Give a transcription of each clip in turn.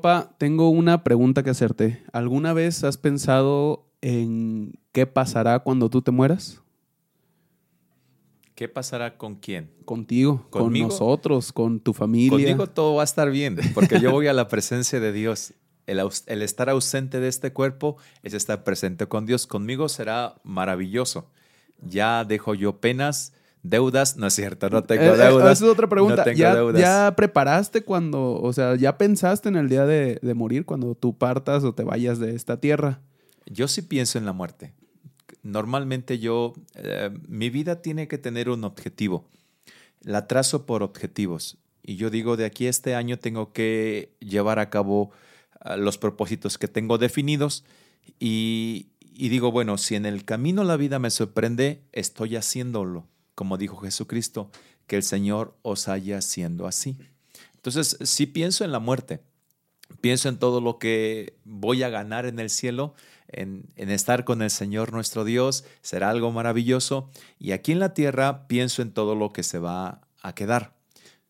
papá, tengo una pregunta que hacerte. ¿Alguna vez has pensado en qué pasará cuando tú te mueras? ¿Qué pasará con quién? Contigo, con nosotros, con tu familia. Conmigo todo va a estar bien, porque yo voy a la presencia de Dios. El, el, estar ausente de este cuerpo es estar presente con Dios. Conmigo será maravilloso. Ya dejo yo penas, deudas, no es cierto, no tengo eh, eh, deudas. esa es otra pregunta. ¿Ya, preparaste cuando, o sea, ya pensaste en el día de, de morir, cuando tú partas o te vayas de esta tierra? Yo sí pienso en la muerte normalmente yo, eh, mi vida tiene que tener un objetivo. La trazo por objetivos. Y yo digo, de aquí a este año tengo que llevar a cabo ah, los propósitos que tengo definidos. Y, y digo, bueno, si en el camino la vida me sorprende, estoy haciéndolo. Como dijo Jesucristo, que el Señor os haya haciendo así. Entonces, sí pienso en la muerte. Pienso en todo lo que voy a ganar en el cielo en, estar con el Señor nuestro Dios, será algo maravilloso. Y aquí en la tierra pienso en todo lo que se va a quedar.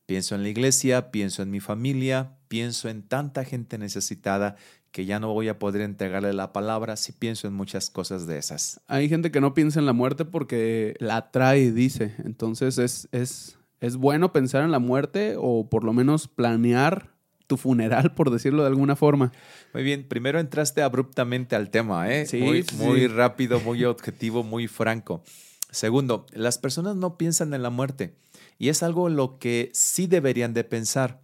Pienso en la iglesia, pienso en mi familia, pienso en tanta gente necesitada que ya no voy a poder entregarle la palabra si pienso en muchas cosas de esas. Hay gente que no piensa en la muerte porque la trae, dice. Entonces es, es, es bueno pensar en la muerte o por lo menos planear tu funeral, por decirlo de alguna forma. Muy bien, primero entraste abruptamente al tema, ¿eh? Sí, muy, muy rápido, muy objetivo, muy franco. Segundo, las personas no piensan en la muerte y es algo lo que sí deberían de pensar,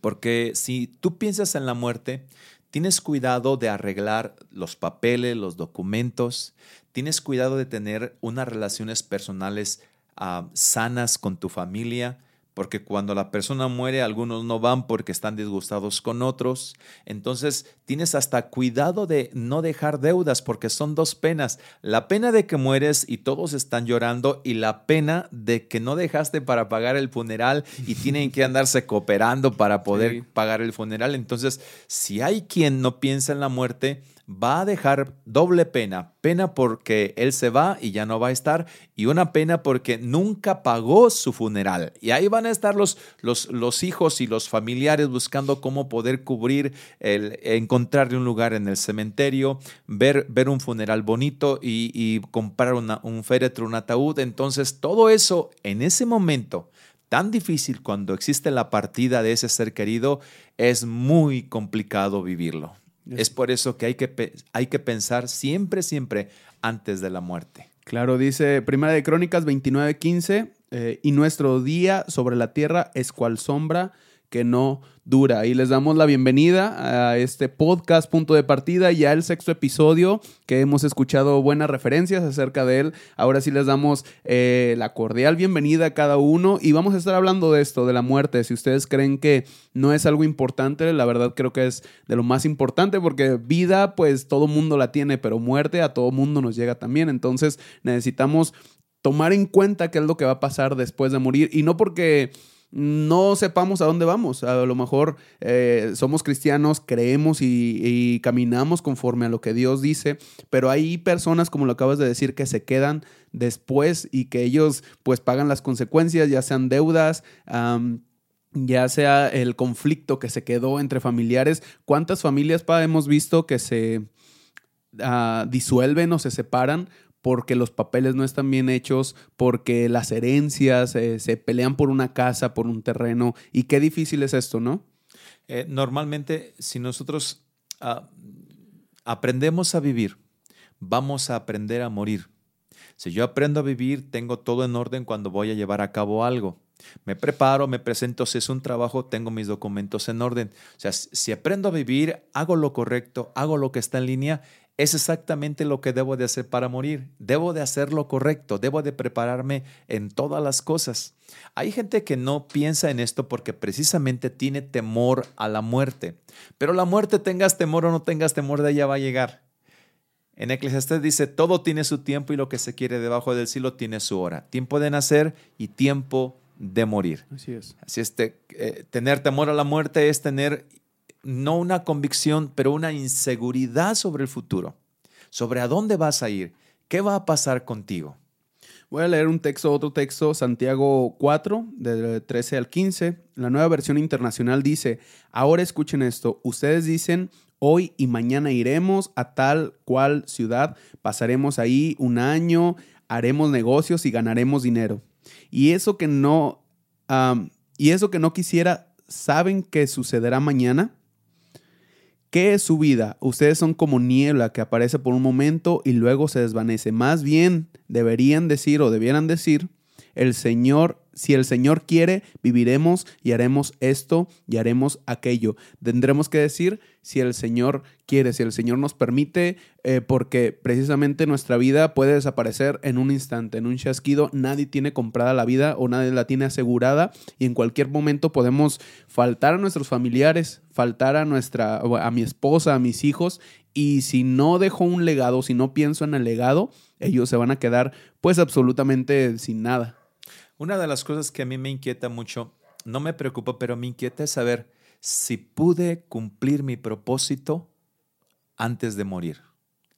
porque si tú piensas en la muerte, tienes cuidado de arreglar los papeles, los documentos, tienes cuidado de tener unas relaciones personales ah, sanas con tu familia, porque cuando la persona muere algunos no van porque están disgustados con otros. Entonces tienes hasta cuidado de no dejar deudas porque son dos penas. La pena de que mueres y todos están llorando y la pena de que no dejaste para pagar el funeral y tienen que andarse cooperando para poder pagar el funeral. Entonces, si hay quien no piensa en la muerte, va a dejar doble pena. Pena porque él se va y ya no va a estar y una pena porque nunca pagó su funeral. Y ahí van a estar los, los, los hijos y los familiares buscando cómo poder cubrir, el, encontrarle un lugar en el cementerio, ver, ver un funeral bonito y, comprar un féretro, un ataúd. Entonces todo eso en ese momento tan difícil cuando existe la partida de ese ser querido, es muy complicado vivirlo. Es por eso que hay que, hay que pensar siempre, siempre antes de la muerte. Claro, dice Primera de Crónicas 29:15, eh, y nuestro día sobre la tierra es cual sombra que no dura. Y les damos la bienvenida a este podcast Punto de Partida, ya el sexto episodio que hemos escuchado buenas referencias acerca de él. Ahora sí les damos eh, la cordial bienvenida a cada uno y vamos a estar hablando de esto, de la muerte. Si ustedes creen que no es algo importante, la verdad creo que es de lo más importante porque vida pues todo mundo la tiene, pero muerte a todo mundo nos llega también. Entonces necesitamos tomar en cuenta qué es lo que va a pasar después de morir y no porque no sepamos a dónde vamos. A lo mejor eh, somos cristianos, creemos y, caminamos conforme a lo que Dios dice, pero hay personas, como lo acabas de decir, que se quedan después y que ellos pues pagan las consecuencias, ya sean deudas. ya sea el conflicto que se quedó entre familiares. ¿Cuántas familias hemos visto que se ah, disuelven o se separan porque los papeles no están bien hechos, porque las herencias eh, se pelean por una casa, por un terreno. Y qué difícil es esto, ¿no? Eh, normalmente, si nosotros ah, aprendemos a vivir, vamos a aprender a morir. Si yo aprendo a vivir, tengo todo en orden cuando voy a llevar a cabo algo. Me preparo, me presento, si es un trabajo, tengo mis documentos en orden. O sea, si aprendo a vivir, hago lo correcto, hago lo que está en línea, es exactamente lo que debo de hacer para morir. Debo de hacer lo correcto, debo de prepararme en todas las cosas. Hay gente que no piensa en esto porque precisamente tiene temor a la muerte. Pero la muerte, tengas temor o no tengas temor, de ella va a llegar. En Eclesiastés dice, todo tiene su tiempo y lo que se quiere debajo del cielo tiene su hora. Tiempo de nacer y tiempo de morir. Así es. Así es, eh, tener temor a la muerte es tener no una convicción, pero una inseguridad sobre el futuro, sobre a dónde vas a ir, qué va a pasar contigo. Voy a leer un texto, otro texto, Santiago 4, del 13 al 15. La nueva versión internacional dice, ahora escuchen esto, ustedes dicen, hoy y mañana iremos a tal cual ciudad, pasaremos ahí un año, haremos negocios y ganaremos dinero. Y eso que no, y eso que no quisiera, ¿saben que sucederá mañana? ¿Qué es su vida? Ustedes son como niebla que aparece por un momento y luego se desvanece. Más bien deberían decir o debieran decir, el Señor si el Señor quiere, viviremos y haremos esto y haremos aquello. Tendremos que decir si el Señor quiere, si el Señor nos permite, eh, porque precisamente nuestra vida puede desaparecer en un instante, en un chasquido. Nadie tiene comprada la vida o nadie la tiene asegurada y en cualquier momento podemos faltar a nuestros familiares, faltar a nuestra, a mi esposa, a mis hijos y si no dejo un legado, si no pienso en el legado, ellos se van a quedar pues absolutamente sin nada. Una de las cosas que a mí me inquieta mucho, no me preocupa, pero me inquieta es saber si pude cumplir mi propósito antes de morir.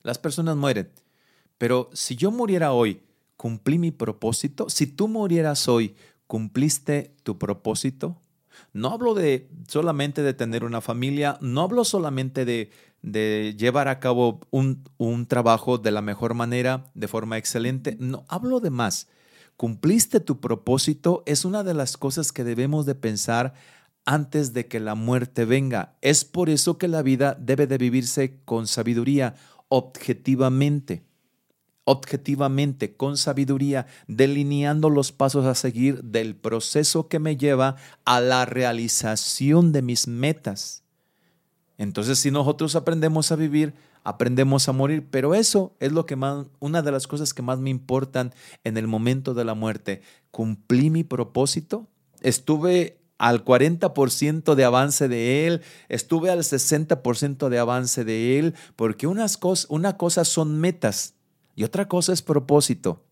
Las personas mueren, pero si yo muriera hoy, cumplí mi propósito. Si tú murieras hoy, cumpliste tu propósito. No hablo de solamente de tener una familia, no hablo solamente de, llevar a cabo un, un trabajo de la mejor manera, de forma excelente, no, hablo de más cumpliste tu propósito es una de las cosas que debemos de pensar antes de que la muerte venga. Es por eso que la vida debe de vivirse con sabiduría, objetivamente. Objetivamente, con sabiduría, delineando los pasos a seguir del proceso que me lleva a la realización de mis metas. Entonces, si nosotros aprendemos a vivir aprendemos a morir, pero eso es lo que más, una de las cosas que más me importan en el momento de la muerte. ¿Cumplí mi propósito? Estuve al 40% de avance de él, estuve al 60% de avance de él, porque unas cosas, una cosa son metas y otra cosa es propósito.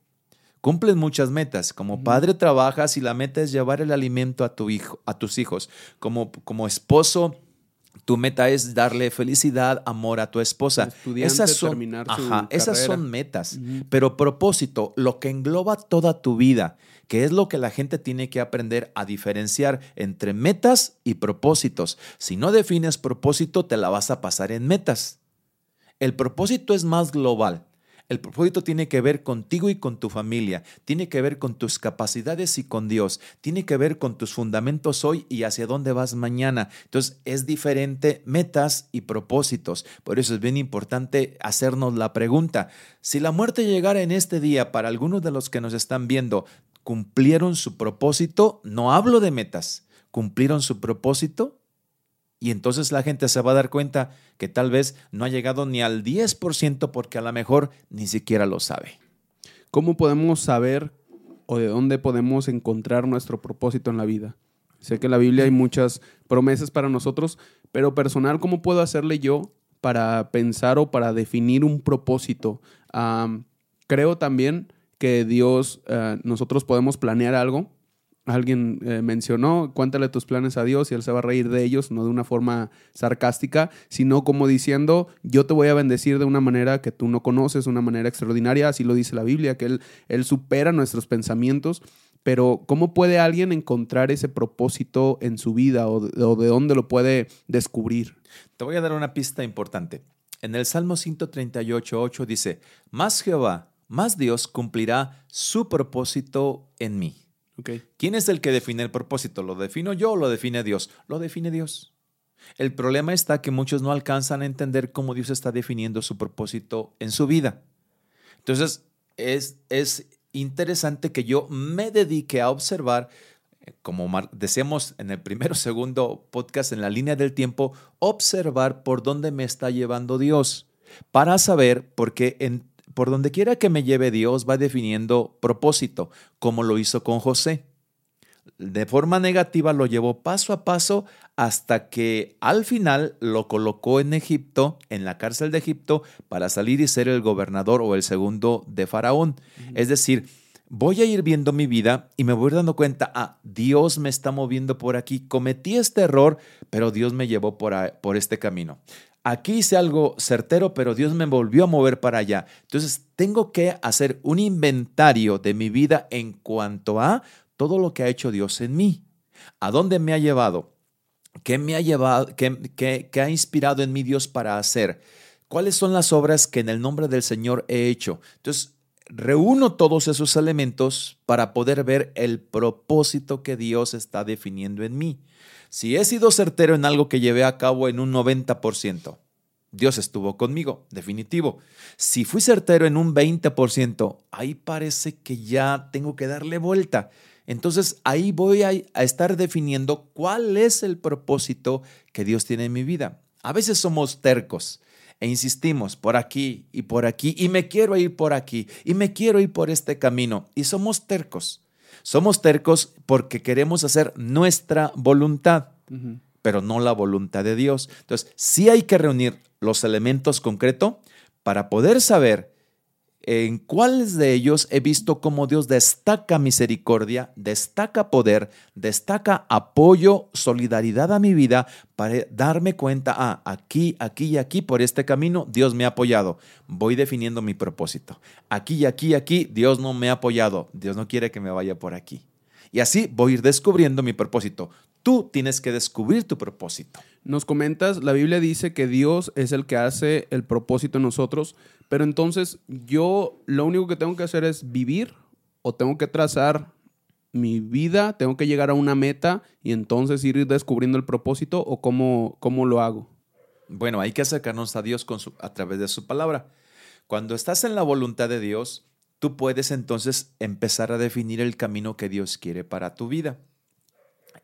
Cumples muchas metas. Como padre trabajas y la meta es llevar el alimento a tu hijo, a tus hijos. Como, como esposo tu meta es darle felicidad, amor a tu esposa. Esas son, esas son metas. Pero propósito, lo que engloba toda tu vida, que es lo que la gente tiene que aprender a diferenciar entre metas y propósitos. Si no defines propósito, te la vas a pasar en metas. El propósito es más global. El propósito tiene que ver contigo y con tu familia, tiene que ver con tus capacidades y con Dios, tiene que ver con tus fundamentos hoy y hacia dónde vas mañana. Entonces es diferente metas y propósitos. Por eso es bien importante hacernos la pregunta, si la muerte llegara en este día para algunos de los que nos están viendo, ¿cumplieron su propósito? No hablo de metas. ¿Cumplieron su propósito? Y entonces la gente se va a dar cuenta que tal vez no ha llegado ni al 10% porque a lo mejor ni siquiera lo sabe. ¿Cómo podemos saber o de dónde podemos encontrar nuestro propósito en la vida? Sé que en la Biblia hay muchas promesas para nosotros, pero personal, ¿cómo puedo hacerle yo para pensar o para definir un propósito? creo también que Dios, eh, nosotros podemos planear algo, alguien eh, mencionó, cuéntale tus planes a Dios y Él se va a reír de ellos, no de una forma sarcástica, sino como diciendo, yo te voy a bendecir de una manera que tú no conoces, una manera extraordinaria, así lo dice la Biblia, que Él, él supera nuestros pensamientos. Pero ¿cómo puede alguien encontrar ese propósito en su vida o de, o de dónde lo puede descubrir? Te voy a dar una pista importante. En el Salmo 138.8 dice, más Jehová, más Dios cumplirá su propósito en mí. ¿Quién es el que define el propósito? ¿Lo defino yo o lo define Dios? Lo define Dios. El problema está que muchos no alcanzan a entender cómo Dios está definiendo su propósito en su vida. Entonces, es, es interesante que yo me dedique a observar, eh, como decíamos en el primero o segundo podcast, en la línea del tiempo, observar por dónde me está llevando Dios para saber, porque en por donde quiera que me lleve Dios va definiendo propósito, como lo hizo con José. De forma negativa lo llevó paso a paso hasta que al final lo colocó en Egipto, en la cárcel de Egipto, para salir y ser el gobernador o el segundo de Faraón. Es decir, voy a ir viendo mi vida y me voy dando cuenta, ah, Dios me está moviendo por aquí, cometí este error, pero Dios me llevó por, por este camino. Aquí hice algo certero, pero Dios me volvió a mover para allá. Entonces, tengo que hacer un inventario de mi vida en cuanto a todo lo que ha hecho Dios en mí. ¿A dónde me ha llevado? ¿Qué me ha llevado? ¿Qué, ha inspirado en mí Dios para hacer? ¿Cuáles son las obras que en el nombre del Señor he hecho? Entonces, reúno todos esos elementos para poder ver el propósito que Dios está definiendo en mí. Si he sido certero en algo que llevé a cabo en un 90%, Dios estuvo conmigo, definitivo. Si fui certero en un 20%, ahí parece que ya tengo que darle vuelta. Entonces ahí voy a, estar definiendo cuál es el propósito que Dios tiene en mi vida. A veces somos tercos e insistimos por aquí y por aquí y me quiero ir por aquí y me quiero ir por este camino y somos tercos. Somos tercos porque queremos hacer nuestra voluntad, pero no la voluntad de Dios. Entonces, sí hay que reunir los elementos concretos para poder saber en cuáles de ellos he visto cómo Dios destaca misericordia, destaca poder, destaca apoyo, solidaridad a mi vida para darme cuenta, ah, aquí, aquí y aquí, por este camino, Dios me ha apoyado. Voy definiendo mi propósito. Aquí y aquí y aquí, Dios no me ha apoyado. Dios no quiere que me vaya por aquí. Y así voy a ir descubriendo mi propósito. Tú tienes que descubrir tu propósito. Nos comentas, la Biblia dice que Dios es el que hace el propósito en nosotros, pero entonces yo lo único que tengo que hacer es vivir o tengo que trazar mi vida, tengo que llegar a una meta y entonces ir descubriendo el propósito o cómo, cómo lo hago. Bueno, hay que acercarnos a Dios con a través de su palabra. Cuando estás en la voluntad de Dios, tú puedes entonces empezar a definir el camino que Dios quiere para tu vida.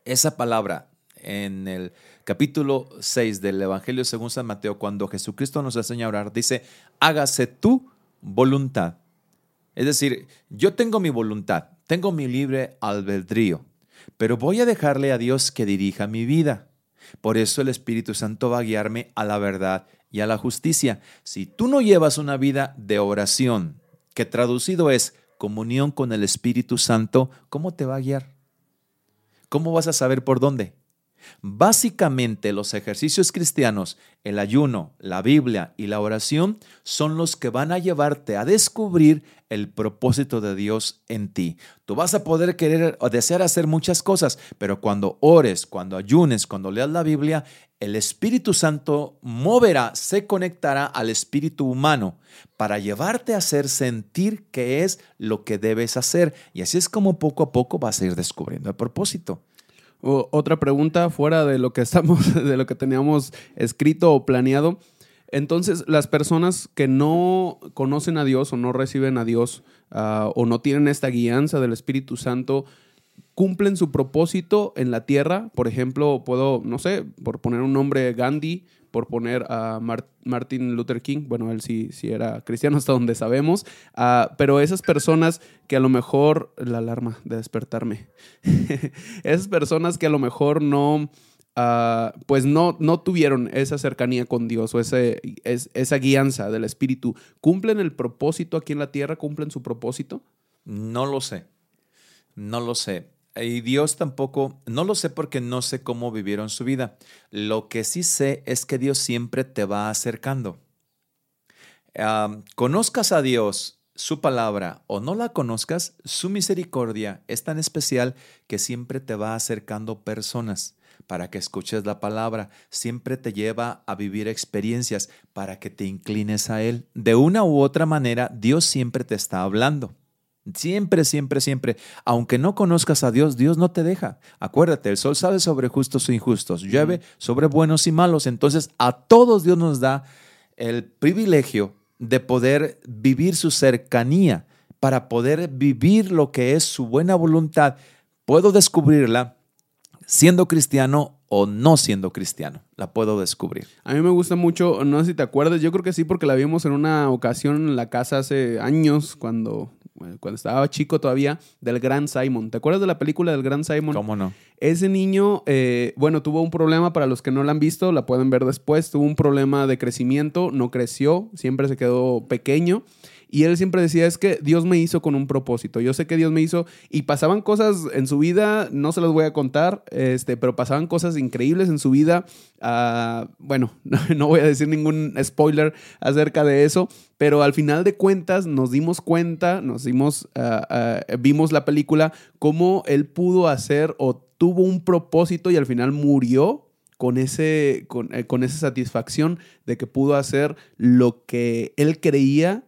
Esa palabra en el capítulo 6 del Evangelio según San Mateo, cuando Jesucristo nos enseña a orar, dice, hágase tu voluntad. Es decir, yo tengo mi voluntad, tengo mi libre albedrío, pero voy a dejarle a Dios que dirija mi vida. Por eso el Espíritu Santo va a guiarme a la verdad y a la justicia. Si tú no llevas una vida de oración, que traducido es comunión con el Espíritu Santo, ¿cómo te va a guiar? ¿Cómo vas a saber por dónde? Básicamente los ejercicios cristianos, el ayuno, la Biblia y la oración son los que van a llevarte a descubrir el propósito de Dios en ti. Tú vas a poder querer o desear hacer muchas cosas, pero cuando ores, cuando ayunes, cuando leas la Biblia, el Espíritu Santo moverá, se conectará al espíritu humano para llevarte a hacer sentir que es lo que debes hacer. Y así es como poco a poco vas a ir descubriendo el propósito otra pregunta fuera de lo que estamos, de lo que teníamos escrito o planeado. Entonces, las personas que no conocen a Dios o no reciben a Dios ah, o no tienen esta guianza del Espíritu Santo, cumplen su propósito en la tierra. Por ejemplo, puedo, no sé, por poner un nombre, Gandhi, por poner a Martin Luther King, bueno, él sí, sí era cristiano hasta donde sabemos, ah, pero esas personas que a lo mejor, la alarma de despertarme, esas personas que a lo mejor no, ah, pues no, no tuvieron esa cercanía con Dios o ese, esa guianza del Espíritu, ¿cumplen el propósito aquí en la tierra? ¿Cumplen su propósito? No lo sé, no lo sé. Y Dios tampoco, no lo sé porque no sé cómo vivieron su vida. Lo que sí sé es que Dios siempre te va acercando. conozcas a Dios, su palabra, o no la conozcas, su misericordia es tan especial que siempre te va acercando personas para que escuches la palabra, siempre te lleva a vivir experiencias para que te inclines a Él. De una u otra manera, Dios siempre te está hablando. Siempre, siempre, siempre. Aunque no conozcas a Dios, Dios no te deja. Acuérdate, el sol sale sobre justos e injustos, llueve sobre buenos y malos. Entonces, a todos Dios nos da el privilegio de poder vivir su cercanía, para poder vivir lo que es su buena voluntad. Puedo descubrirla siendo cristiano o no siendo cristiano. La puedo descubrir. A mí me gusta mucho, no sé si te acuerdas, yo creo que sí porque la vimos en una ocasión en la casa hace años cuando cuando estaba chico todavía, del Gran Simon. ¿Te acuerdas de la película del Gran Simon? ¿Cómo no? Ese niño, eh, bueno, tuvo un problema, para los que no la han visto, la pueden ver después, tuvo un problema de crecimiento, no creció, siempre se quedó pequeño Y él siempre decía, es que Dios me hizo con un propósito. Yo sé que Dios me hizo y pasaban cosas en su vida, no se las voy a contar, este, pero pasaban cosas increíbles en su vida. Ah, bueno, no voy a decir ningún spoiler acerca de eso, pero al final de cuentas nos dimos cuenta, nos dimos, ah, ah, vimos la película, cómo él pudo hacer o tuvo un propósito y al final murió con, ese, con, eh, con esa satisfacción de que pudo hacer lo que él creía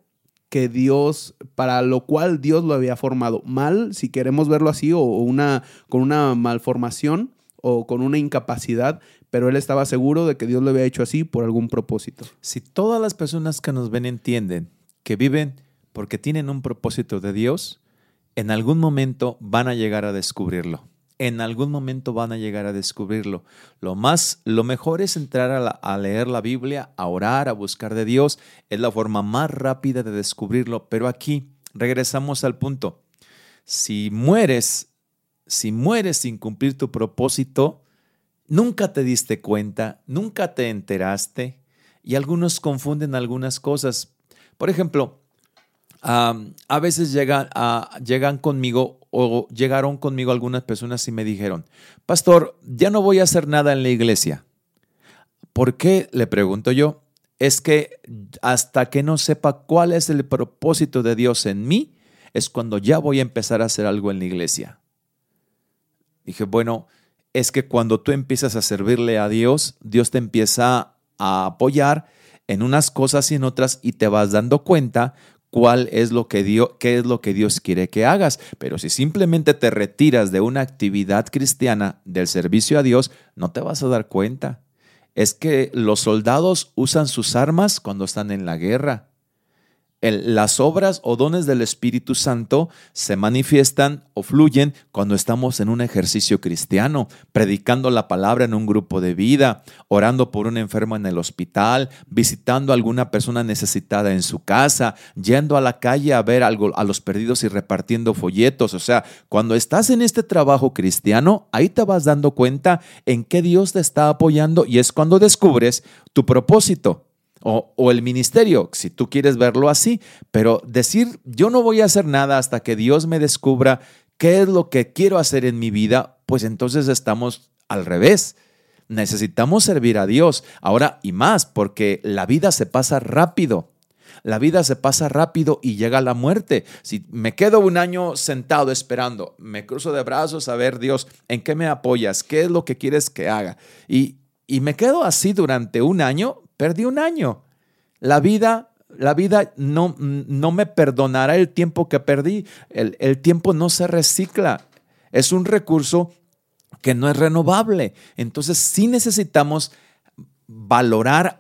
que Dios, para lo cual Dios lo había formado. Mal, si queremos verlo así, o una, con una malformación o con una incapacidad, pero él estaba seguro de que Dios lo había hecho así por algún propósito. Si todas las personas que nos ven entienden que viven porque tienen un propósito de Dios, en algún momento van a llegar a descubrirlo en algún momento van a llegar a descubrirlo. Lo más, lo mejor es entrar a, leer la Biblia, a orar, a buscar de Dios. Es la forma más rápida de descubrirlo. Pero aquí regresamos al punto. Si mueres, si mueres sin cumplir tu propósito, nunca te diste cuenta, nunca te enteraste. Y algunos confunden algunas cosas. Por ejemplo, a veces llegan, llegan conmigo o llegaron conmigo algunas personas y me dijeron, pastor, ya no voy a hacer nada en la iglesia. ¿Por qué? Le pregunto yo. Es que hasta que no sepa cuál es el propósito de Dios en mí, es cuando ya voy a empezar a hacer algo en la iglesia. Dije, bueno, es que cuando tú empiezas a servirle a Dios, Dios te empieza a apoyar en unas cosas y en otras y te vas dando cuenta cuál es lo que Dios, qué es lo que Dios quiere que hagas. Pero si simplemente te retiras de una actividad cristiana del servicio a Dios, no te vas a dar cuenta. Es que los soldados usan sus armas cuando están en la guerra las obras o dones del Espíritu Santo se manifiestan o fluyen cuando estamos en un ejercicio cristiano, predicando la palabra en un grupo de vida, orando por un enfermo en el hospital, visitando a alguna persona necesitada en su casa, yendo a la calle a ver algo, a los perdidos y repartiendo folletos. O sea, cuando estás en este trabajo cristiano, ahí te vas dando cuenta en qué Dios te está apoyando y es cuando descubres tu propósito o, el ministerio, si tú quieres verlo así, pero decir yo no voy a hacer nada hasta que Dios me descubra qué es lo que quiero hacer en mi vida, pues entonces estamos al revés. Necesitamos servir a Dios ahora y más, porque la vida se pasa rápido. La vida se pasa rápido y llega la muerte. Si me quedo un año sentado esperando, me cruzo de brazos a ver, Dios, ¿en qué me apoyas? ¿Qué es lo que quieres que haga? Y, y me quedo así durante un año, Perdí un año. La vida, la vida no, no me perdonará el tiempo que perdí. El, el tiempo no se recicla. Es un recurso que no es renovable. Entonces sí necesitamos valorar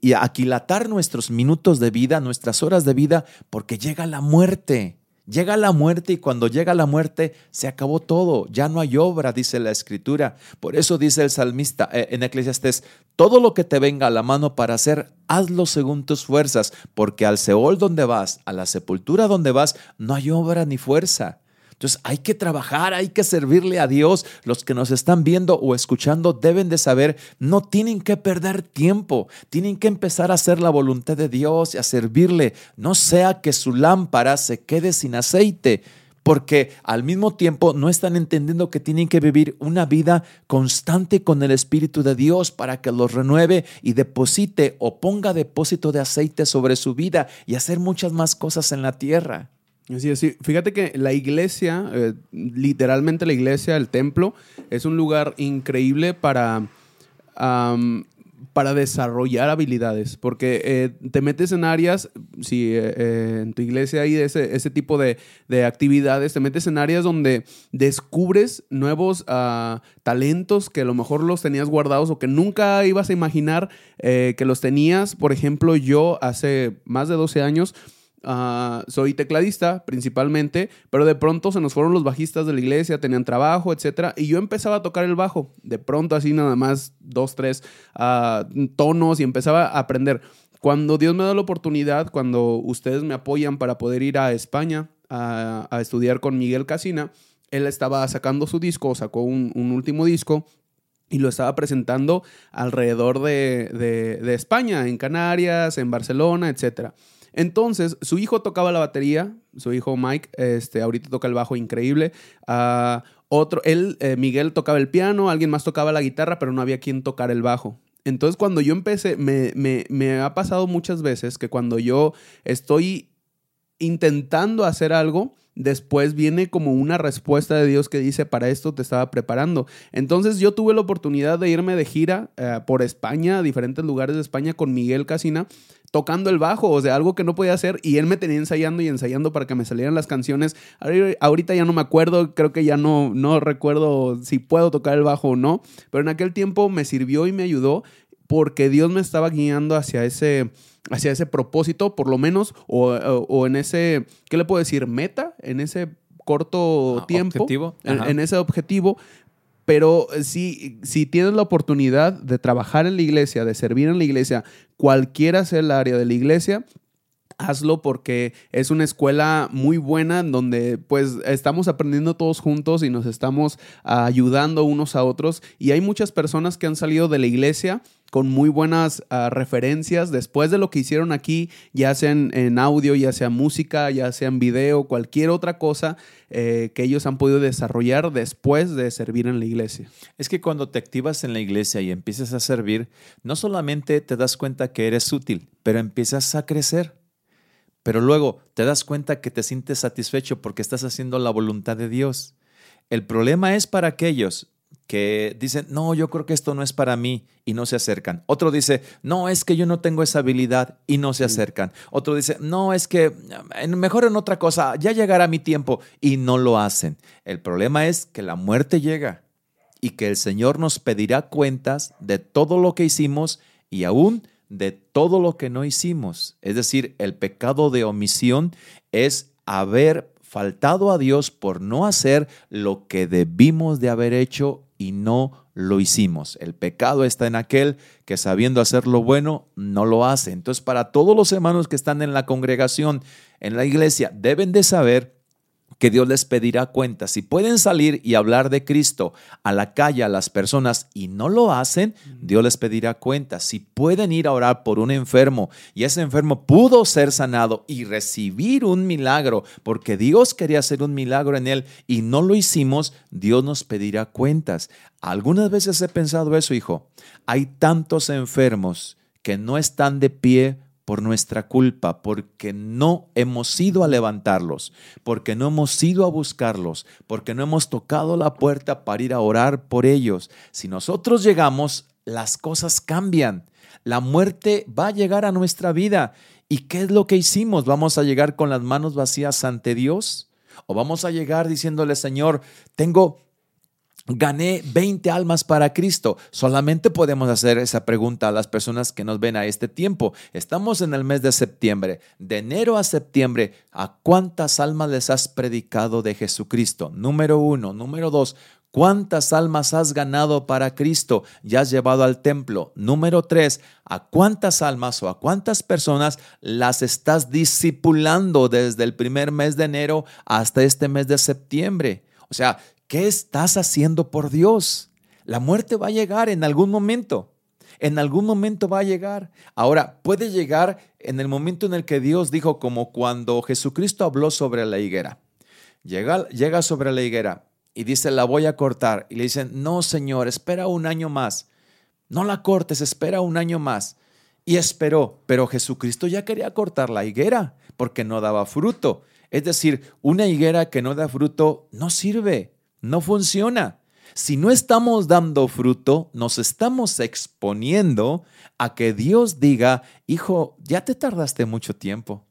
y aquilatar nuestros minutos de vida, nuestras horas de vida, porque llega la muerte. Llega la muerte y cuando llega la muerte se acabó todo, ya no hay obra, dice la escritura. Por eso dice el salmista eh, en Eclesiastes, todo lo que te venga a la mano para hacer, hazlo según tus fuerzas, porque al Seol donde vas, a la sepultura donde vas, no hay obra ni fuerza. Entonces hay que trabajar, hay que servirle a Dios. Los que nos están viendo o escuchando deben de saber, no tienen que perder tiempo, tienen que empezar a hacer la voluntad de Dios y a servirle. No sea que su lámpara se quede sin aceite porque al mismo tiempo no están entendiendo que tienen que vivir una vida constante con el Espíritu de Dios para que los renueve y deposite o ponga depósito de aceite sobre su vida y hacer muchas más cosas en la tierra. Sí, sí. Fíjate que la iglesia, eh, literalmente la iglesia, el templo, es un lugar increíble para, para desarrollar habilidades, porque eh, te metes en áreas, si eh, en tu iglesia hay ese, ese tipo de, actividades, te metes en áreas donde descubres nuevos ah, talentos que a lo mejor los tenías guardados o que nunca ibas a imaginar que los tenías. Por ejemplo, yo hace más de 12 años Ah, soy tecladista principalmente, pero de pronto se nos fueron los bajistas de la iglesia, tenían trabajo, etcétera, y yo empezaba a tocar el bajo, de pronto así nada más dos, tres ah, tonos y empezaba a aprender. Cuando Dios me da la oportunidad, cuando ustedes me apoyan para poder ir a España a, estudiar con Miguel Casina, él estaba sacando su disco, sacó un, último disco y lo estaba presentando alrededor de, de, de, España, en Canarias, en Barcelona, etcétera. Entonces, su hijo tocaba la batería, su hijo Mike, este, ahorita toca el bajo increíble. Uh, otro, él, eh, Miguel tocaba el piano, alguien más tocaba la guitarra, pero no había quien tocar el bajo. Entonces, cuando yo empecé, me, me, me ha pasado muchas veces que cuando yo estoy intentando hacer algo, después viene como una respuesta de Dios que dice, para esto te estaba preparando. Entonces yo tuve la oportunidad de irme de gira eh, por España, a diferentes lugares de España con Miguel Casina, tocando el bajo, o sea, algo que no podía hacer y él me tenía ensayando y ensayando para que me salieran las canciones. Ahorita ya no me acuerdo, creo que ya no, no recuerdo si puedo tocar el bajo o no, pero en aquel tiempo me sirvió y me ayudó porque Dios me estaba guiando hacia ese hacia ese propósito, por lo menos, o, en ese, ¿qué le puedo decir? Meta, en ese corto ah, tiempo, objetivo. En, ese objetivo. Pero si, si tienes la oportunidad de trabajar en la iglesia, de servir en la iglesia, cualquiera sea el área de la iglesia, hazlo porque es una escuela muy buena donde pues estamos aprendiendo todos juntos y nos estamos ayudando unos a otros. Y hay muchas personas que han salido de la iglesia con muy buenas ah, referencias después de lo que hicieron aquí, ya sea en, audio, ya sea música, ya sea en video, cualquier otra cosa eh, que ellos han podido desarrollar después de servir en la iglesia. Es que cuando te activas en la iglesia y empiezas a servir, no solamente te das cuenta que eres útil, pero empiezas a crecer. Pero luego te das cuenta que te sientes satisfecho porque estás haciendo la voluntad de Dios. El problema es para aquellos que dicen, no, yo creo que esto no es para mí y no se acercan. Otro dice, no, es que yo no tengo esa habilidad y no se acercan. Otro dice, no, es que mejor en otra cosa, ya llegará mi tiempo y no lo hacen. El problema es que la muerte llega y que el Señor nos pedirá cuentas de todo lo que hicimos y aún de todo lo que no hicimos. Es decir, el pecado de omisión es haber faltado a Dios por no hacer lo que debimos de haber hecho y no lo hicimos. El pecado está en aquel que sabiendo hacer lo bueno no lo hace. Entonces, para todos los hermanos que están en la congregación, en la iglesia, deben de saber que Dios les pedirá cuentas. Si pueden salir y hablar de Cristo a la calle a las personas y no lo hacen, Dios les pedirá cuentas. Si pueden ir a orar por un enfermo y ese enfermo pudo ser sanado y recibir un milagro, porque Dios quería hacer un milagro en él y no lo hicimos, Dios nos pedirá cuentas. Algunas veces he pensado eso, hijo. Hay tantos enfermos que no están de pie por nuestra culpa, porque no hemos ido a levantarlos, porque no hemos ido a buscarlos, porque no hemos tocado la puerta para ir a orar por ellos. Si nosotros llegamos, las cosas cambian. La muerte va a llegar a nuestra vida. ¿Y qué es lo que hicimos? ¿Vamos a llegar con las manos vacías ante Dios? ¿O vamos a llegar diciéndole, Señor, tengo gané 20 almas para Cristo. Solamente podemos hacer esa pregunta a las personas que nos ven a este tiempo. Estamos en el mes de septiembre. De enero a septiembre, ¿a cuántas almas les has predicado de Jesucristo? Número uno. Número dos. ¿Cuántas almas has ganado para Cristo y has llevado al templo? Número tres, ¿a cuántas almas o a cuántas personas las estás discipulando desde el primer mes de enero hasta este mes de septiembre? O sea, ¿Qué estás haciendo por Dios? La muerte va a llegar en algún momento. En algún momento va a llegar. Ahora, puede llegar en el momento en el que Dios dijo, como cuando Jesucristo habló sobre la higuera. Llega, llega sobre la higuera y dice, la voy a cortar. Y le dicen, no, Señor, espera un año más. No la cortes, espera un año más. Y esperó, pero Jesucristo ya quería cortar la higuera porque no daba fruto. Es decir, una higuera que no da fruto no sirve. No funciona. Si no estamos dando fruto, nos estamos exponiendo a que Dios diga, hijo, ya te tardaste mucho tiempo.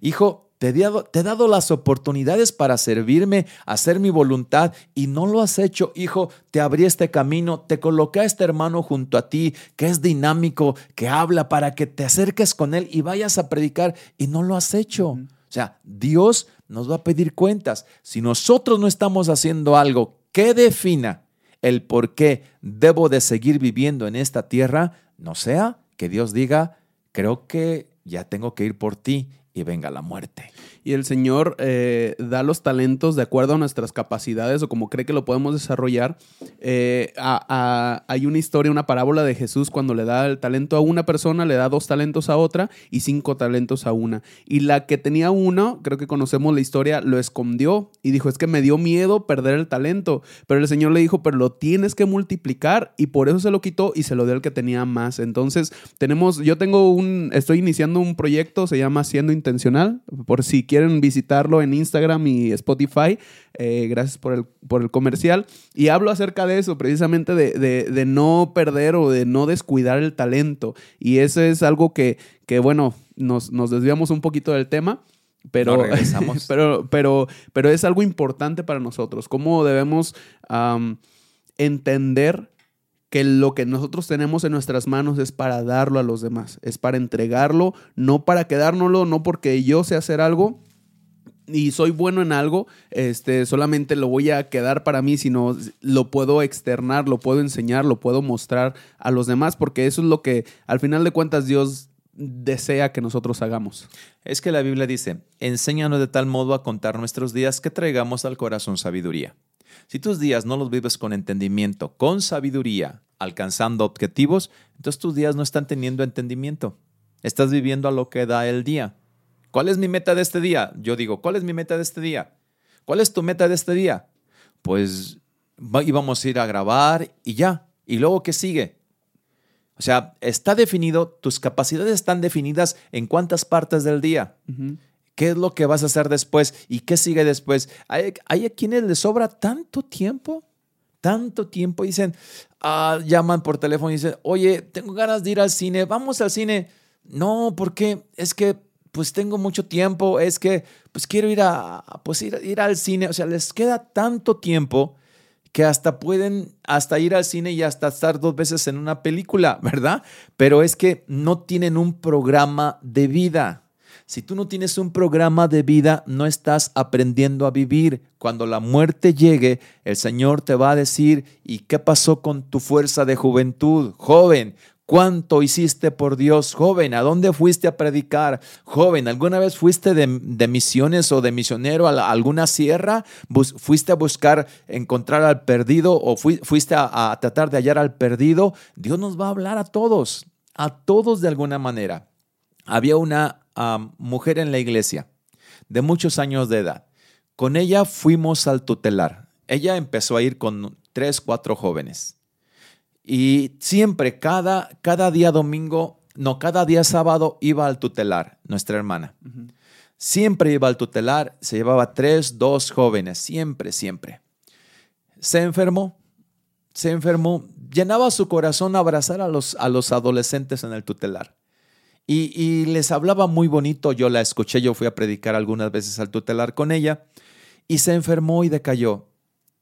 Hijo, te he, dado, te he dado las oportunidades para servirme, hacer mi voluntad y no lo has hecho. Hijo, te abrí este camino, te coloqué a este hermano junto a ti, que es dinámico, que habla para que te acerques con él y vayas a predicar y no lo has hecho. O sea, Dios nos va a pedir cuentas. Si nosotros no estamos haciendo algo que defina el por qué debo de seguir viviendo en esta tierra, no sea que Dios diga, creo que ya tengo que ir por ti y venga la muerte. Y el Señor eh, da los talentos de acuerdo a nuestras capacidades o como cree que lo podemos desarrollar. Eh, hay una historia, una parábola de Jesús cuando le da el talento a una persona, le da dos talentos a otra y cinco talentos a una. Y la que tenía uno, creo que conocemos la historia, lo escondió y dijo, es que me dio miedo perder el talento. Pero el Señor le dijo, pero lo tienes que multiplicar y por eso se lo quitó y se lo dio al que tenía más. Entonces, tenemos, yo tengo un, estoy iniciando un proyecto, se llama Siendo Intencional, por si quieren visitarlo en Instagram y Spotify. Eh, gracias por el, por el comercial. Y hablo acerca de eso, precisamente de, no perder o de no descuidar el talento. Y eso es algo que, que bueno, nos, nos desviamos un poquito del tema. Pero, pero, pero, pero es algo importante para nosotros. Cómo debemos entender que lo que nosotros tenemos en nuestras manos es para darlo a los demás, es para entregarlo, no para quedárnoslo, no porque yo sé hacer algo y soy bueno en algo, este, solamente lo voy a quedar para mí, sino lo puedo externar, lo puedo enseñar, lo puedo mostrar a los demás, porque eso es lo que al final de cuentas Dios desea que nosotros hagamos. Es que la Biblia dice, enséñanos de tal modo a contar nuestros días que traigamos al corazón sabiduría. Si tus días no los vives con entendimiento, con sabiduría, alcanzando objetivos, entonces tus días no están teniendo entendimiento. Estás viviendo a lo que da el día. ¿Cuál es mi meta de este día? Yo digo, ¿cuál es mi meta de este día? ¿Cuál es tu meta de este día? Pues íbamos a ir a grabar y ya. ¿Y luego qué sigue? O sea, está definido, tus capacidades están definidas en cuántas partes del día. ¿Qué es lo que vas a hacer después? ¿Y qué sigue después? Hay, hay a quienes les sobra tanto tiempo, tanto tiempo. Dicen, ah, llaman por teléfono y dicen, oye, tengo ganas de ir al cine, vamos al cine. No, porque es que pues tengo mucho tiempo, es que pues quiero ir a pues ir, ir al cine, o sea, les queda tanto tiempo que hasta pueden hasta ir al cine y hasta estar dos veces en una película, ¿verdad? Pero es que no tienen un programa de vida. Si tú no tienes un programa de vida, no estás aprendiendo a vivir. Cuando la muerte llegue, el Señor te va a decir, ¿y qué pasó con tu fuerza de juventud? Joven, ¿Cuánto hiciste por Dios, joven? ¿A dónde fuiste a predicar? Joven, ¿alguna vez fuiste de, misiones o de misionero a, alguna sierra? ¿Fuiste a buscar encontrar al perdido o fuiste a tratar de hallar al perdido? Dios nos va a hablar a todos, a todos de alguna manera. Había una mujer en la iglesia de muchos años de edad. Con ella fuimos al tutelar. Ella empezó a ir con tres, cuatro jóvenes. Y siempre, cada, cada día domingo, no, cada día sábado iba al tutelar, nuestra hermana. Siempre iba al tutelar, se llevaba tres, dos jóvenes, siempre, siempre. Se enfermó, se enfermó, llenaba su corazón abrazar a los, a los adolescentes en el tutelar. Y, les hablaba muy bonito, yo la escuché, yo fui a predicar algunas veces al tutelar con ella, y se enfermó y decayó.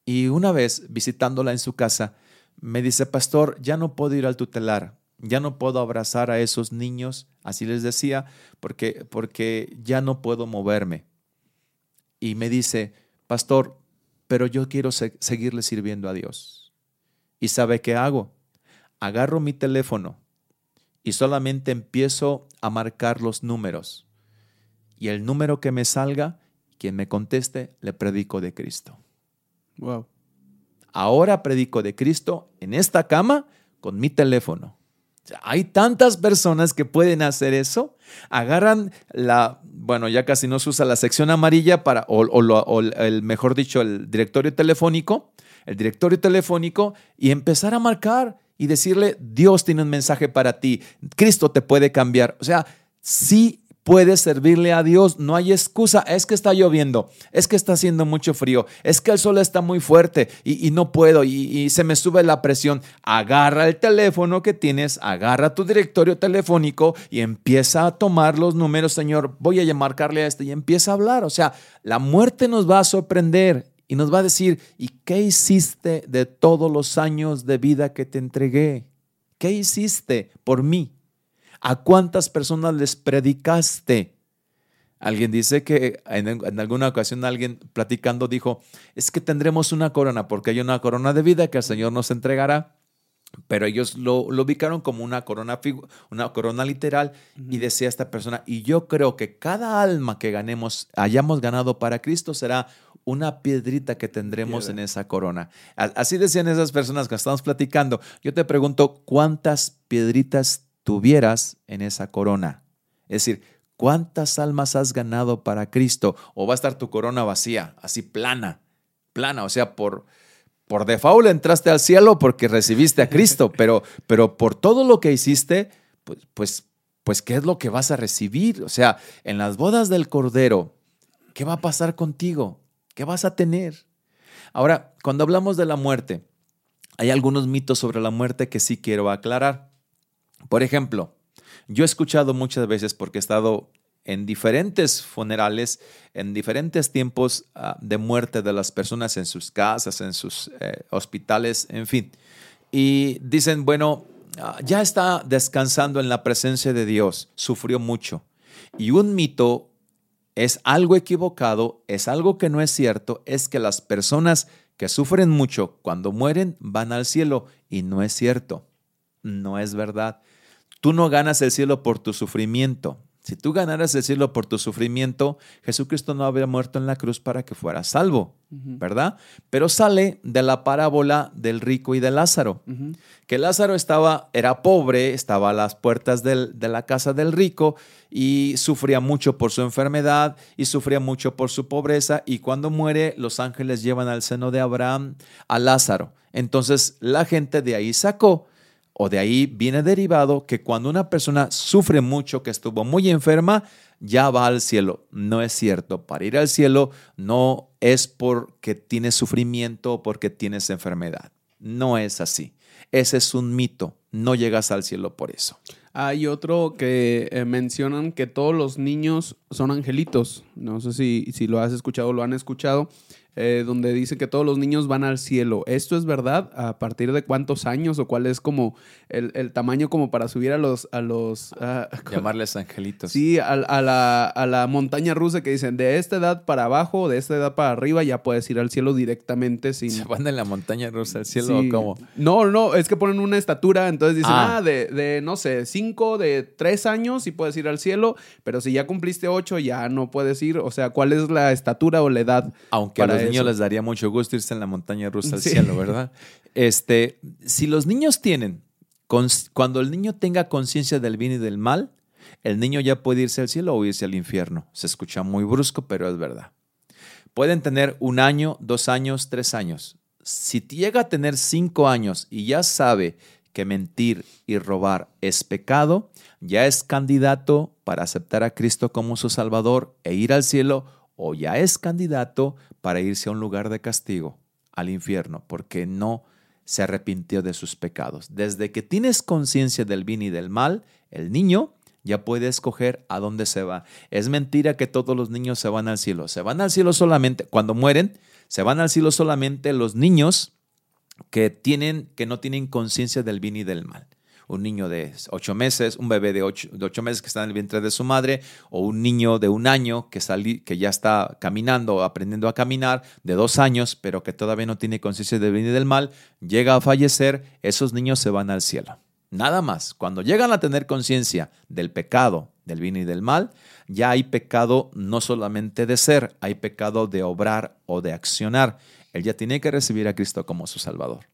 Y una vez, visitándola en su casa, me dice, pastor, ya no puedo ir al tutelar, ya no puedo abrazar a esos niños, así les decía, porque, porque ya no puedo moverme. Y me dice, pastor, pero yo quiero seguirle sirviendo a Dios. ¿Y sabe qué hago? Agarro mi teléfono y solamente empiezo a marcar los números. Y el número que me salga, quien me conteste, le predico de Cristo. Wow. Ahora predico de Cristo en esta cama con mi teléfono. hay tantas personas que pueden hacer eso. Agarran la, bueno, ya casi no se usa la sección amarilla para, o, o el, mejor dicho, el directorio telefónico, el directorio telefónico y empezar a marcar y decirle, Dios tiene un mensaje para ti, Cristo te puede cambiar. O sea, sí puedes servirle a Dios, no hay excusa, es que está lloviendo, es que está haciendo mucho frío, es que el sol está muy fuerte y, no puedo y, se me sube la presión. Agarra el teléfono que tienes, agarra tu directorio telefónico y empieza a tomar los números, Señor, voy a marcarle a este y empieza a hablar. O sea, la muerte nos va a sorprender y nos va a decir, ¿y qué hiciste de todos los años de vida que te entregué? ¿Qué hiciste por mí? ¿A cuántas personas les predicaste? Alguien dice que en, alguna ocasión alguien platicando dijo, es que tendremos una corona porque hay una corona de vida que el Señor nos entregará. Pero ellos lo, lo, ubicaron como una corona, una corona literal y decía esta persona, y yo creo que cada alma que ganemos, hayamos ganado para Cristo será una piedrita que tendremos en esa corona. Así decían esas personas que estamos platicando. Yo te pregunto, ¿cuántas piedritas tuvieras en esa corona? Es decir, ¿cuántas almas has ganado para Cristo? ¿O va a estar tu corona vacía, así plana, plana, o sea, por por default entraste al cielo porque recibiste a Cristo, pero, pero por todo lo que hiciste, pues, pues, pues, ¿qué es lo que vas a recibir? O sea, en las bodas del Cordero, ¿qué va a pasar contigo? ¿Qué vas a tener? Ahora, cuando hablamos de la muerte, hay algunos mitos sobre la muerte que sí quiero aclarar. Por ejemplo, yo he escuchado muchas veces, porque he estado en diferentes funerales, en diferentes tiempos ah, de muerte de las personas en sus casas, en sus eh, hospitales, en fin. Y dicen, bueno, ah, ya está descansando en la presencia de Dios, sufrió mucho. Y un mito es algo equivocado, es algo que no es cierto, es que las personas que sufren mucho cuando mueren van al cielo y no es cierto, no es verdad. Tú no ganas el cielo por tu sufrimiento, si tú ganaras el cielo por tu sufrimiento, Jesucristo no habría muerto en la cruz para que fueras salvo, ¿verdad? Pero sale de la parábola del rico y de Lázaro, que Lázaro estaba, era pobre, estaba a las puertas de la casa del rico y sufría mucho por su enfermedad y sufría mucho por su pobreza y cuando muere los ángeles llevan al seno de Abraham a Lázaro. Entonces la gente de ahí sacó o de ahí viene derivado que cuando una persona sufre mucho, que estuvo muy enferma, ya va al cielo. No es cierto. Para ir al cielo no es porque tienes sufrimiento o porque tienes enfermedad. No es así. Ese es un mito. No llegas al cielo por eso. Hay otro que eh, mencionan que todos los niños son angelitos. No sé si, si lo has escuchado o lo han escuchado. Eh, donde dice que todos los niños van al cielo. ¿Esto es verdad? ¿A partir de cuántos años o cuál es como el, tamaño como para subir a los... A los Llamarles angelitos. Sí, a, la, a, la, montaña rusa que dicen de esta edad para abajo, de esta edad para arriba, ya puedes ir al cielo directamente sin... ¿Se van en la montaña rusa al cielo o cómo? No, no, es que ponen una estatura, entonces dicen, ah, ah de, de, no sé, cinco, de tres años y puedes ir al cielo, pero si ya cumpliste ocho ya no puedes ir. O sea, ¿cuál es la estatura o la edad? Aunque para niños les daría mucho gusto irse en la montaña rusa al cielo, ¿verdad? Este, si los niños tienen, cuando el niño tenga conciencia del bien y del mal, el niño ya puede irse al cielo o irse al infierno. Se escucha muy brusco, pero es verdad. Pueden tener un año, dos años, tres años. Si llega a tener cinco años y ya sabe que mentir y robar es pecado, ya es candidato para aceptar a Cristo como su Salvador e ir al cielo o ya es candidato para irse a un lugar de castigo, al infierno, porque no se arrepintió de sus pecados. Desde que tienes conciencia del bien y del mal, el niño ya puede escoger a dónde se va. Es mentira que todos los niños se van al cielo. Se van al cielo solamente, cuando mueren, se van al cielo solamente los niños que, tienen, que no tienen conciencia del bien y del mal un niño de ocho meses, un bebé de ocho, meses que está en el vientre de su madre, o un niño de un año que, que ya está caminando aprendiendo a caminar, de dos años, pero que todavía no tiene conciencia del bien y del mal, llega a fallecer, esos niños se van al cielo. Nada más, cuando llegan a tener conciencia del pecado, del bien y del mal, ya hay pecado no solamente de ser, hay pecado de obrar o de accionar. Él ya tiene que recibir a Cristo como su Salvador.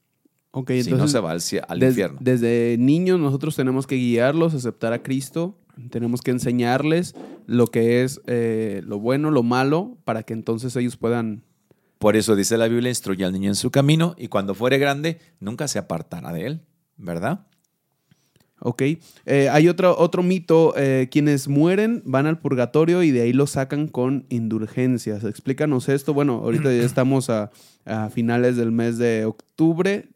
Entonces. no se va al, infierno. Desde niños nosotros tenemos que guiarlos, aceptar a Cristo, tenemos que enseñarles lo que es eh, lo bueno, lo malo, para que entonces ellos puedan. Por eso dice la Biblia: instruye al niño en su camino y cuando fuere grande nunca se apartará de él, ¿verdad? Ok. Eh, hay otro, otro mito. Eh, quienes mueren van al purgatorio y de ahí lo sacan con indulgencias. Explícanos esto. Bueno, ahorita ya estamos a, a finales del mes de octubre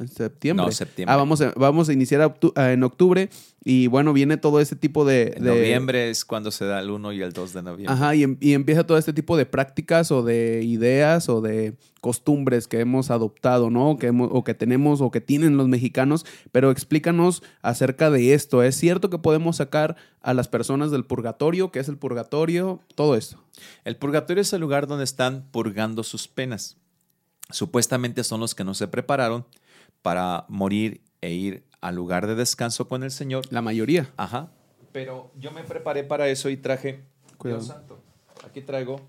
en septiembre. No, septiembre. Ah, vamos a, vamos a iniciar en octubre y bueno, viene todo ese tipo de... noviembre es cuando se da el 1 y el 2 de noviembre. Ajá, y, em, y, empieza todo este tipo de prácticas o de ideas o de costumbres que hemos adoptado, ¿no? Que o que tenemos o que tienen los mexicanos, pero explícanos acerca de esto. ¿Es cierto que podemos sacar a las personas del purgatorio? ¿Qué es el purgatorio? Todo esto. El purgatorio es el lugar donde están purgando sus penas. Supuestamente son los que no se prepararon para morir e ir al lugar de descanso con el Señor. La mayoría. Ajá. Pero yo me preparé para eso y traje, Cuidado. santo, aquí traigo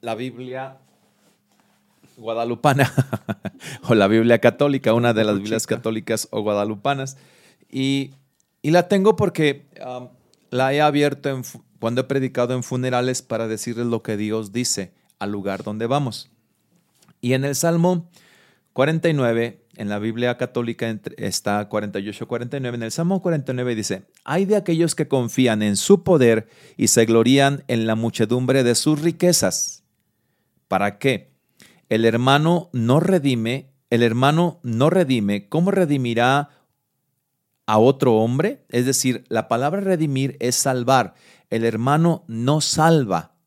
la Biblia guadalupana o la Biblia católica, una de las Biblias católicas o guadalupanas. Y, la tengo porque um, la he abierto cuando he predicado en funerales para decirles lo que Dios dice al lugar donde vamos. Y en el Salmo 49, en la Biblia católica está 48-49, en el Salmo 49 dice, hay de aquellos que confían en su poder y se glorían en la muchedumbre de sus riquezas. ¿Para qué? El hermano no redime, el hermano no redime, ¿cómo redimirá a otro hombre? Es decir, la palabra redimir es salvar. El hermano no salva.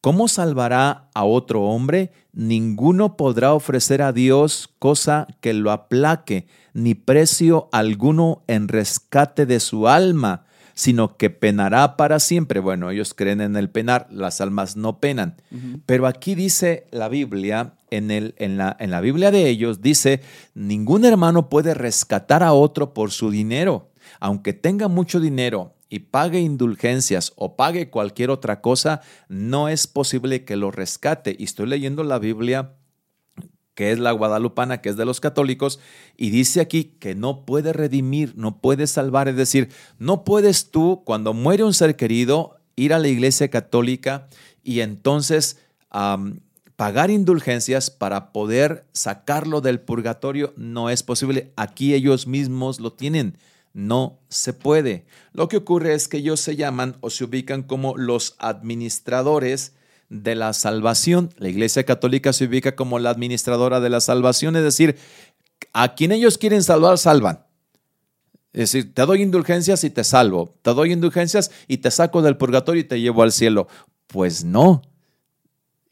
¿Cómo salvará a otro hombre? Ninguno podrá ofrecer a Dios cosa que lo aplaque, ni precio alguno en rescate de su alma, sino que penará para siempre. Bueno, ellos creen en el penar, las almas no penan. Pero aquí dice la Biblia, en, el, en, la, en la Biblia de ellos, dice, ningún hermano puede rescatar a otro por su dinero. Aunque tenga mucho dinero y pague indulgencias o pague cualquier otra cosa, no es posible que lo rescate. Y estoy leyendo la Biblia que es la guadalupana, que es de los católicos, y dice aquí que no puede redimir, no puede salvar, es decir, no puedes tú, cuando muere un ser querido, ir a la iglesia católica y entonces pagar indulgencias para poder sacarlo del purgatorio, no es posible. Aquí ellos mismos lo tienen no se puede. Lo que ocurre es que ellos se llaman o se ubican como los administradores de la salvación. La Iglesia Católica se ubica como la administradora de la salvación, es decir, a quien ellos quieren salvar, salvan. Es decir, te doy indulgencias y te salvo, te doy indulgencias y te saco del purgatorio y te llevo al cielo. Pues no,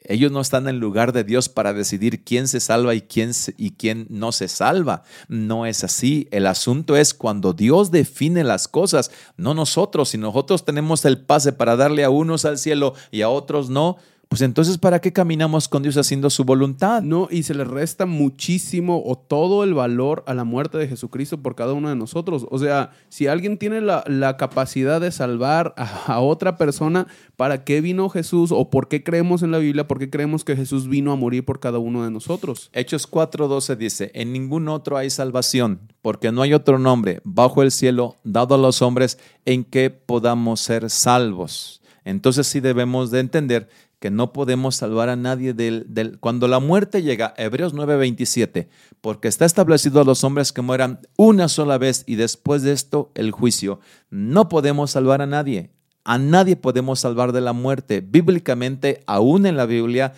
ellos no están en lugar de Dios para decidir quién se salva y quién, y quién no se salva. No es así. El asunto es cuando Dios define las cosas, no nosotros. Si nosotros tenemos el pase para darle a unos al cielo y a otros no, pues entonces, ¿para qué caminamos con Dios haciendo su voluntad? No, y se le resta muchísimo o todo el valor a la muerte de Jesucristo por cada uno de nosotros. O sea, si alguien tiene la, capacidad de salvar a, otra persona, ¿para qué vino Jesús? ¿O por qué creemos en la Biblia? ¿Por qué creemos que Jesús vino a morir por cada uno de nosotros? Hechos 4.12 dice, en ningún otro hay salvación, porque no hay otro nombre bajo el cielo dado a los hombres en que podamos ser salvos. Entonces sí debemos de entender que no podemos salvar a nadie del, Cuando la muerte llega, Hebreos 9:27, porque está establecido a los hombres que mueran una sola vez y después de esto el juicio. No podemos salvar a nadie. A nadie podemos salvar de la muerte. Bíblicamente, aún en la Biblia,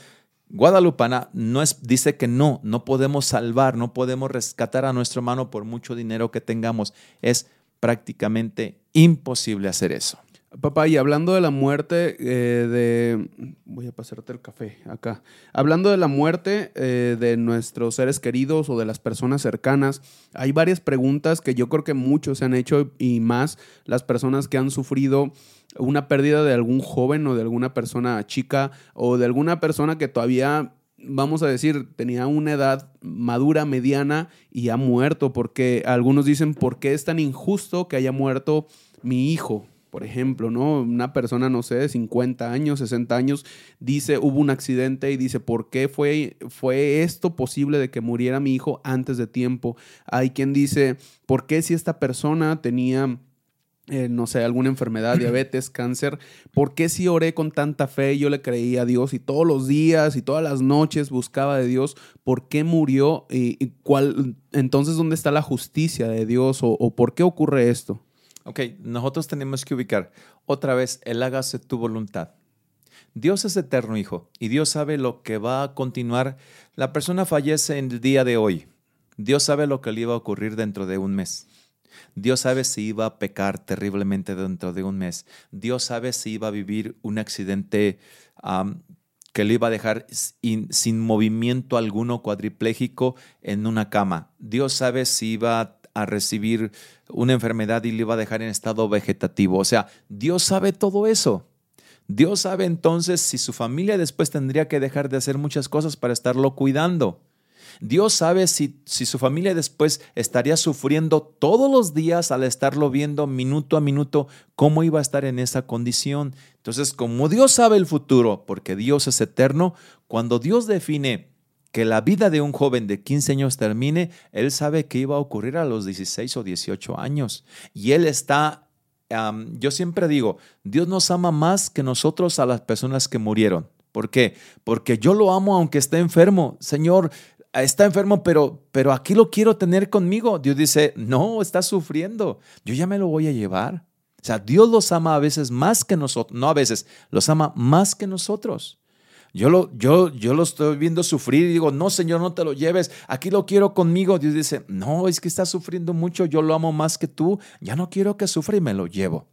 Guadalupana no es, dice que no, no podemos salvar, no podemos rescatar a nuestro hermano por mucho dinero que tengamos. Es prácticamente imposible hacer eso. Papá, y hablando de la muerte eh, de... Voy a pasarte el café acá. Hablando de la muerte eh, de nuestros seres queridos o de las personas cercanas, hay varias preguntas que yo creo que muchos se han hecho y más las personas que han sufrido una pérdida de algún joven o de alguna persona chica o de alguna persona que todavía vamos a decir, tenía una edad madura, mediana y ha muerto, porque algunos dicen, ¿por qué es tan injusto que haya muerto mi hijo? Por ejemplo, ¿no? Una persona, no sé, de 50 años, 60 años, dice, hubo un accidente y dice, ¿por qué fue, fue esto posible de que muriera mi hijo antes de tiempo? Hay quien dice, ¿por qué si esta persona tenía... Eh, no sé, alguna enfermedad, diabetes, cáncer, ¿por qué si oré con tanta fe, yo le creí a Dios y todos los días y todas las noches buscaba de Dios, ¿por qué murió? ¿Y, cuál, entonces, ¿dónde está la justicia de Dios o, o por qué ocurre esto? Ok, nosotros tenemos que ubicar otra vez el hágase tu voluntad. Dios es eterno, hijo, y Dios sabe lo que va a continuar. La persona fallece en el día de hoy. Dios sabe lo que le iba a ocurrir dentro de un mes. Dios sabe si iba a pecar terriblemente dentro de un mes. Dios sabe si iba a vivir un accidente que le iba a dejar sin movimiento alguno cuadripléjico en una cama. Dios sabe si iba a a recibir una enfermedad y le iba a dejar en estado vegetativo. O sea, Dios sabe todo eso. Dios sabe entonces si su familia después tendría que dejar de hacer muchas cosas para estarlo cuidando. Dios sabe si, si su familia después estaría sufriendo todos los días al estarlo viendo minuto a minuto, cómo iba a estar en esa condición. Entonces, como Dios sabe el futuro, porque Dios es eterno, cuando Dios define que la vida de un joven de 15 años termine, Él sabe que iba a ocurrir a los 16 o 18 años. Y Él está, yo siempre digo, Dios nos ama más que nosotros a las personas que murieron. ¿Por qué? Porque yo lo amo aunque esté enfermo. Señor, está enfermo, pero, pero aquí lo quiero tener conmigo. Dios dice, no, está sufriendo. Yo ya me lo voy a llevar. O sea, Dios los ama a veces más que nosotros, no a veces, los ama más que nosotros. Yo lo, yo, yo lo estoy viendo sufrir y digo, no, Señor, no te lo lleves, aquí lo quiero conmigo. Dios dice, no, es que está sufriendo mucho, yo lo amo más que tú, ya no quiero que sufra y me lo llevo.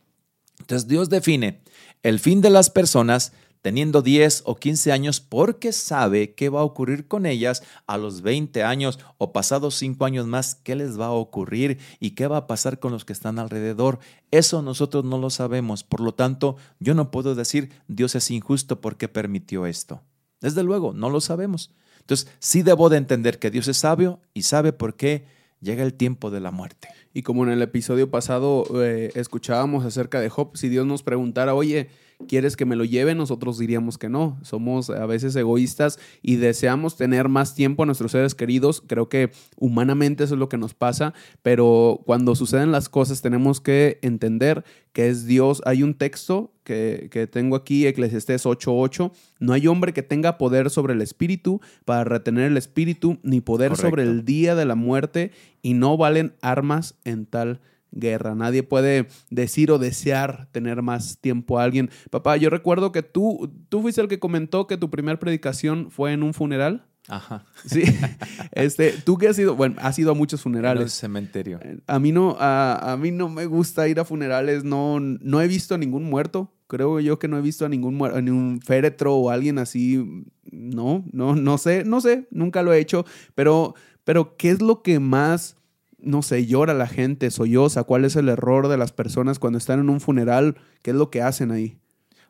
Entonces Dios define el fin de las personas teniendo 10 o 15 años porque sabe qué va a ocurrir con ellas a los 20 años o pasados 5 años más, qué les va a ocurrir y qué va a pasar con los que están alrededor. Eso nosotros no lo sabemos. Por lo tanto, yo no puedo decir Dios es injusto porque permitió esto. Desde luego, no lo sabemos. Entonces, sí debo de entender que Dios es sabio y sabe por qué llega el tiempo de la muerte. Y como en el episodio pasado eh, escuchábamos acerca de Job, si Dios nos preguntara, oye, ¿Quieres que me lo lleve? Nosotros diríamos que no. Somos a veces egoístas y deseamos tener más tiempo a nuestros seres queridos. Creo que humanamente eso es lo que nos pasa, pero cuando suceden las cosas tenemos que entender que es Dios. Hay un texto que, que tengo aquí, Eclesiastés 8:8. No hay hombre que tenga poder sobre el espíritu para retener el espíritu, ni poder sobre el día de la muerte, y no valen armas en tal guerra. Nadie puede decir o desear tener más tiempo a alguien. Papá, yo recuerdo que tú, tú fuiste el que comentó que tu primera predicación fue en un funeral. Ajá. Sí. Este, tú que has ido, bueno, has ido a muchos funerales. En cementerio. Eh, a mí no, a, a, mí no me gusta ir a funerales. No, no he visto a ningún muerto. Creo yo que no he visto a ningún muerto, ni un féretro o alguien así. No, no, no sé, no sé. Nunca lo he hecho. Pero, pero ¿qué es lo que más no sé, llora la gente, solloza? ¿Cuál es el error de las personas cuando están en un funeral? ¿Qué es lo que hacen ahí?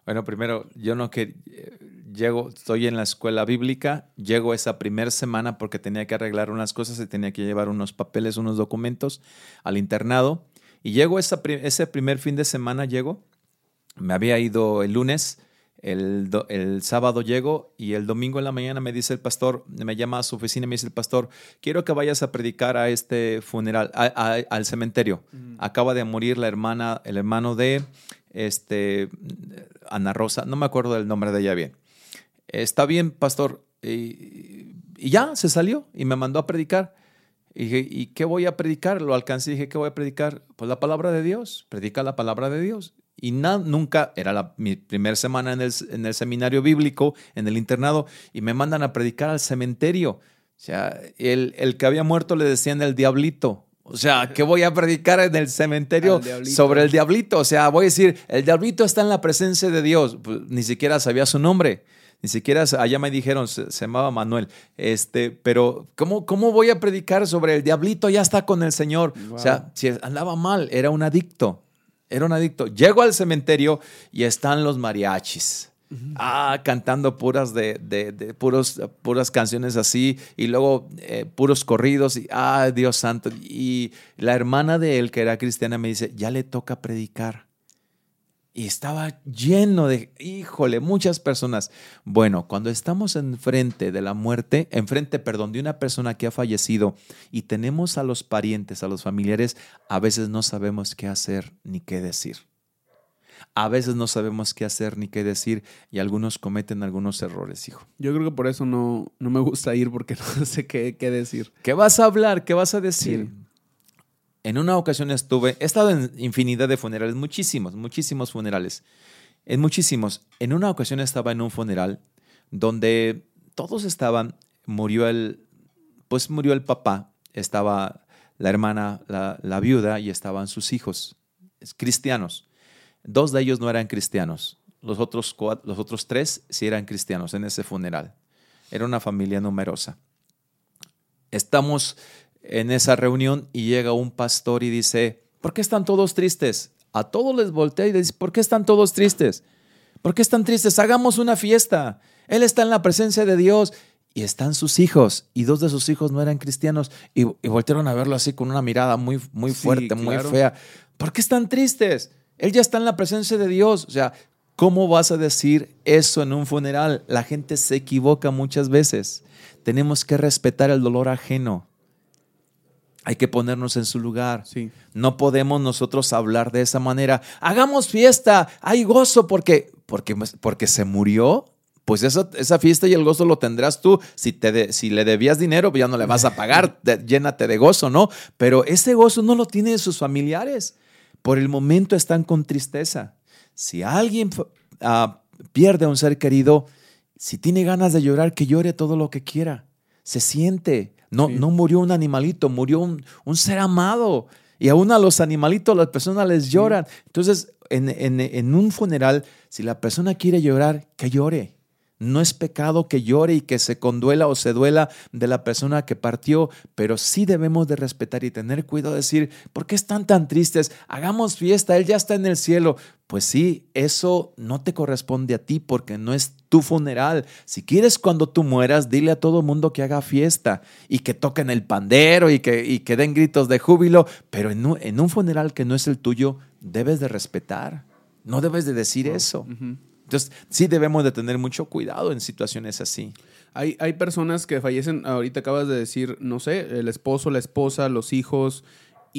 Bueno, primero, yo no que eh, llego, estoy en la escuela bíblica, llego esa primera semana porque tenía que arreglar unas cosas y tenía que llevar unos papeles, unos documentos al internado. Y llego esa, ese primer fin de semana, llego, me había ido el lunes, el, el, sábado llego y el domingo en la mañana me dice el pastor, me llama a su oficina y me dice el pastor, quiero que vayas a predicar a este funeral, al cementerio. Acaba de morir la hermana, el hermano de este, Ana Rosa, no me acuerdo del nombre de ella bien. Está bien, pastor. Y, ya, se salió y me mandó a predicar. Y dije, ¿y qué voy a predicar? Lo alcancé y dije, ¿qué voy a predicar? Pues la palabra de Dios, predica la palabra de Dios. Y nunca, era la, mi primera semana en el, en el, seminario bíblico, en el internado, y me mandan a predicar al cementerio. O sea, el, el que había muerto le decían el diablito. O sea, ¿qué voy a predicar en el cementerio sobre el diablito? O sea, voy a decir, el diablito está en la presencia de Dios. Pues, ni siquiera sabía su nombre. Ni siquiera, allá me dijeron, se, llamaba Manuel. Este, pero, ¿cómo, ¿cómo voy a predicar sobre el diablito? Ya está con el Señor. O sea, si andaba mal, era un adicto. Era un adicto. Llego al cementerio y están los mariachis. Ah, cantando puras de, de, puros, puras canciones así y luego eh, puros corridos y ah, Dios santo. Y la hermana de él, que era cristiana, me dice, ya le toca predicar y estaba lleno de, híjole, muchas personas. Bueno, cuando estamos enfrente de la muerte, enfrente, perdón, de una persona que ha fallecido y tenemos a los parientes, a los familiares, a veces no sabemos qué hacer ni qué decir. A veces no sabemos qué hacer ni qué decir y algunos cometen algunos errores, hijo. Yo creo que por eso no, no me gusta ir porque no sé qué, qué decir. ¿Qué vas a hablar? ¿Qué vas a decir? En una ocasión estuve, he estado en infinidad de funerales, muchísimos, muchísimos funerales. En muchísimos. En una ocasión estaba en un funeral donde todos estaban, murió el, pues murió el papá, estaba la hermana, la, viuda y estaban sus hijos, cristianos. Dos de ellos no eran cristianos, los otros, los otros tres sí eran cristianos en ese funeral. Era una familia numerosa. Estamos en esa reunión y llega un pastor y dice, ¿por qué están todos tristes? A todos les voltea y dice, ¿por qué están todos tristes? ¿Por qué están tristes? Hagamos una fiesta. Él está en la presencia de Dios y están sus hijos, y dos de sus hijos no eran cristianos, y, voltearon a verlo así con una mirada muy, muy fuerte, muy fea. ¿Por qué están tristes? Él ya está en la presencia de Dios. O sea, ¿cómo vas a decir eso en un funeral? La gente se equivoca muchas veces. Tenemos que respetar el dolor ajeno. Hay que ponernos en su lugar. Sí. No podemos nosotros hablar de esa manera. Hagamos fiesta, hay gozo porque, porque, porque se murió pues esa, esa, fiesta y el gozo lo tendrás tú. Si, te si le debías dinero, pues ya no le vas a pagar, llénate de gozo, ¿no? Pero ese gozo no lo tienen sus familiares. Por el momento están con tristeza. Si alguien ah, pierde a un ser querido, si tiene ganas de llorar, que llore todo lo que quiera. Se siente. No, no murió un animalito, murió un, un, ser amado. Y aún a los animalitos, las personas les lloran. Entonces, en, en, en un funeral, si la persona quiere llorar, que llore no es pecado que llore y que se conduela o se duela de la persona que partió, pero sí debemos de respetar y tener cuidado de decir, ¿por qué están tan tristes? Hagamos fiesta, Él ya está en el cielo. Pues sí, eso no te corresponde a ti porque no es tu funeral. Si quieres cuando tú mueras, dile a todo el mundo que haga fiesta y que toquen el pandero y que, y que den gritos de júbilo, pero en un, en un, funeral que no es el tuyo, debes de respetar. No debes de decir eso. Entonces, sí debemos de tener mucho cuidado en situaciones así. Hay, hay personas que fallecen, ahorita acabas de decir, no sé, el esposo, la esposa, los hijos,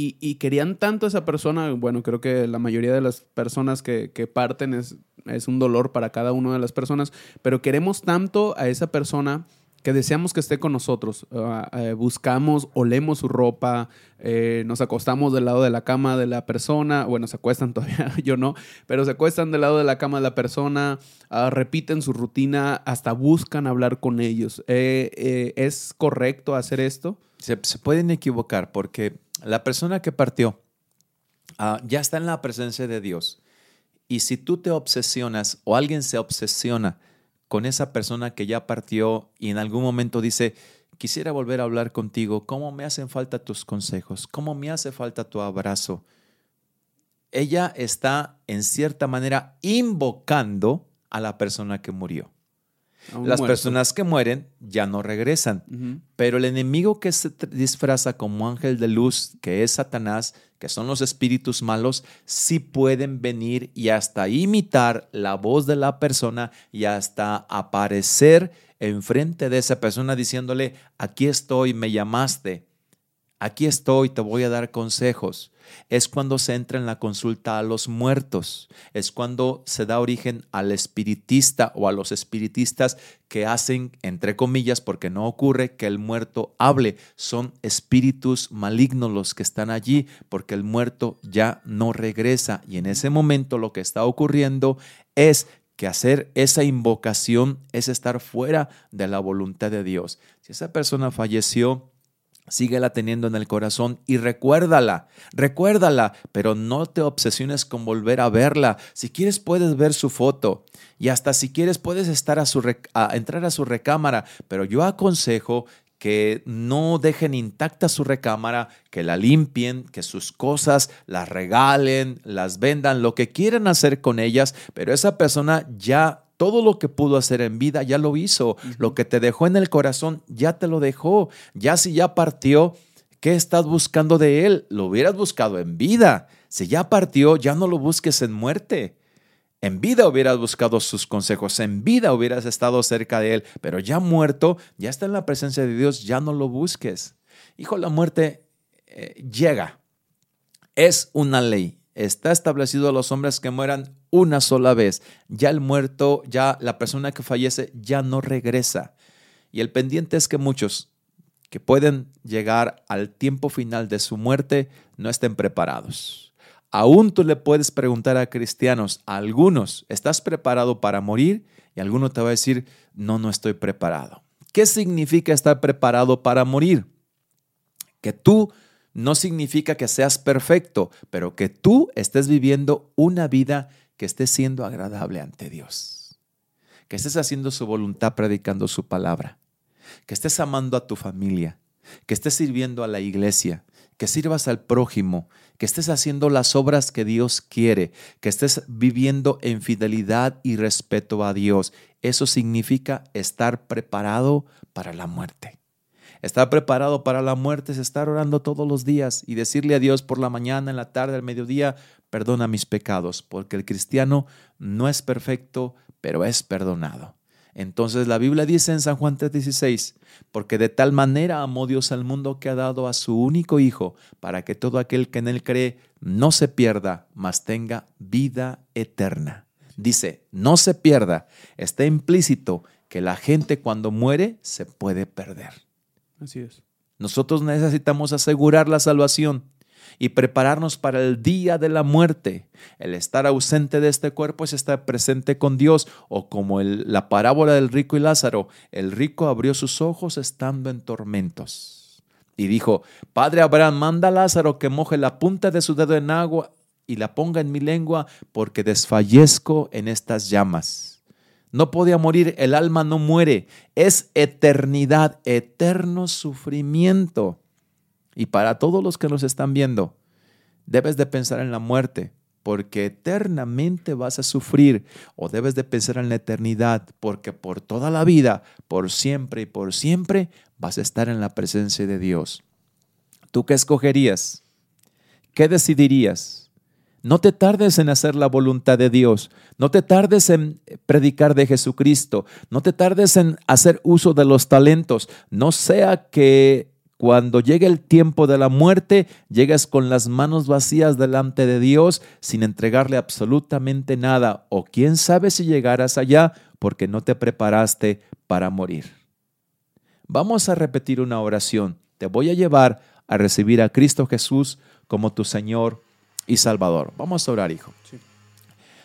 y, querían tanto a esa persona, bueno, creo que la mayoría de las personas que, que, parten es, es un dolor para cada una de las personas, pero queremos tanto a esa persona que deseamos que esté con nosotros. Ah, eh, buscamos, olemos su ropa, eh, nos acostamos del lado de la cama de la persona, bueno, se acuestan todavía, yo no, pero se acuestan del lado de la cama de la persona, ah, repiten su rutina, hasta buscan hablar con ellos. Eh, ¿Es correcto hacer esto? Se, pueden equivocar porque la persona que partió ah, ya está en la presencia de Dios. Y si tú te obsesionas o alguien se obsesiona, con esa persona que ya partió y en algún momento dice, quisiera volver a hablar contigo, ¿cómo me hacen falta tus consejos? ¿Cómo me hace falta tu abrazo? Ella está en cierta manera invocando a la persona que murió. Las personas que mueren ya no regresan, pero el enemigo que se disfraza como ángel de luz, que es Satanás, que son los espíritus malos, sí pueden venir y hasta imitar la voz de la persona y hasta aparecer enfrente de esa persona diciéndole, aquí estoy, me llamaste, aquí estoy, te voy a dar consejos. Es cuando se entra en la consulta a los muertos, es cuando se da origen al espiritista o a los espiritistas que hacen, entre comillas, porque no ocurre que el muerto hable, son espíritus malignos los que están allí, porque el muerto ya no regresa. Y en ese momento lo que está ocurriendo es que hacer esa invocación es estar fuera de la voluntad de Dios. Si esa persona falleció, Síguela teniendo en el corazón y recuérdala, recuérdala, pero no te obsesiones con volver a verla. Si quieres puedes ver su foto y hasta si quieres puedes entrar a su recámara, pero yo aconsejo que no dejen intacta su recámara, que la limpien, que sus cosas las regalen, las vendan, lo que quieran hacer con ellas, pero esa persona ya todo lo que pudo hacer en vida ya lo hizo. Lo que te dejó en el corazón ya te lo dejó. Ya si ya partió, ¿qué estás buscando de él? Lo hubieras buscado en vida. Si ya partió, ya no lo busques en muerte. En vida hubieras buscado sus consejos, en vida hubieras estado cerca de él, pero ya muerto, ya está en la presencia de Dios, ya no lo busques. Hijo, la muerte eh, llega. Es una ley está establecido a los hombres que mueran una sola vez. Ya el muerto, ya la persona que fallece, ya no regresa. Y el pendiente es que muchos que pueden llegar al tiempo final de su muerte no estén preparados. Aún tú le puedes preguntar a cristianos, a algunos, ¿estás preparado para morir? Y alguno te va a decir, no, no estoy preparado. ¿Qué significa estar preparado para morir? Que tú no significa que seas perfecto, pero que tú estés viviendo una vida que esté siendo agradable ante Dios. Que estés haciendo su voluntad predicando su palabra. Que estés amando a tu familia. Que estés sirviendo a la iglesia. que sirvas al prójimo, que estés haciendo las obras que Dios quiere, que estés viviendo en fidelidad y respeto a Dios. Eso significa estar preparado para la muerte. Estar preparado para la muerte es estar orando todos los días y decirle a Dios por la mañana, en la tarde, al mediodía, perdona mis pecados, porque el cristiano no es perfecto, pero es perdonado. Entonces la Biblia dice en San Juan 3:16, porque de tal manera amó Dios al mundo que ha dado a su único Hijo, para que todo aquel que en él cree no se pierda, mas tenga vida eterna. Dice, no se pierda, está implícito que la gente cuando muere se puede perder. Así es. Nosotros necesitamos asegurar la salvación y prepararnos para el día de la muerte. El estar ausente de este cuerpo es estar presente con Dios o como la parábola del rico y Lázaro, el rico abrió sus ojos estando en tormentos. Y dijo, Padre Abraham, manda a Lázaro que moje la punta de su dedo en agua y la ponga en mi lengua porque desfallezco en estas llamas. No podía morir, el alma no muere, es eternidad, eterno sufrimiento. Y para todos los que nos están viendo, debes de pensar en la muerte, porque eternamente vas a sufrir, o debes de pensar en la eternidad, porque por toda la vida, por siempre y por siempre, vas a estar en la presencia de Dios. ¿Tú qué escogerías? ¿Qué decidirías? No te tardes en hacer la voluntad de Dios, no te tardes en predicar de Jesucristo, no te tardes en hacer uso de los talentos, no sea que cuando llegue el tiempo de la muerte, llegas con las manos vacías delante de Dios sin entregarle absolutamente nada, o quién sabe si llegarás allá porque no te preparaste para morir. Vamos a repetir una oración. Te voy a llevar a recibir a Cristo Jesús como tu Señor y Salvador. Vamos a orar, hijo.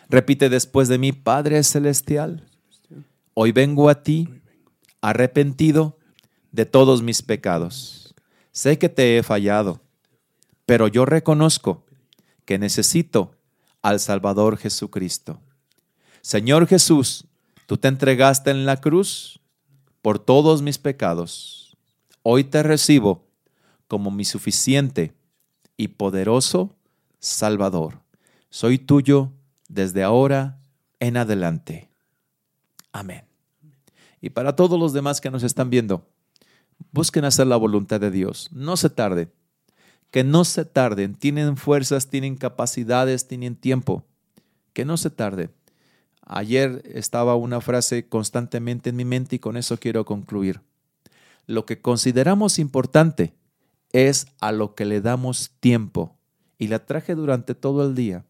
Repite después de mí, Padre Celestial, hoy vengo a ti arrepentido de todos mis pecados Sé que te he fallado, pero yo reconozco que necesito al Salvador Jesucristo. Señor Jesús, tú te entregaste en la cruz por todos mis pecados. Hoy te recibo como mi suficiente y poderoso Salvador. Soy tuyo desde ahora en adelante. Amén. Y para todos los demás que nos están viendo, Busquen hacer la voluntad de Dios. No se tarden. Que no se tarden. Tienen fuerzas, tienen capacidades, tienen tiempo. Que no se tarden. Ayer estaba una frase constantemente en mi mente y con eso quiero concluir. Lo que consideramos importante es a lo que le damos tiempo. Y la traje durante todo el día.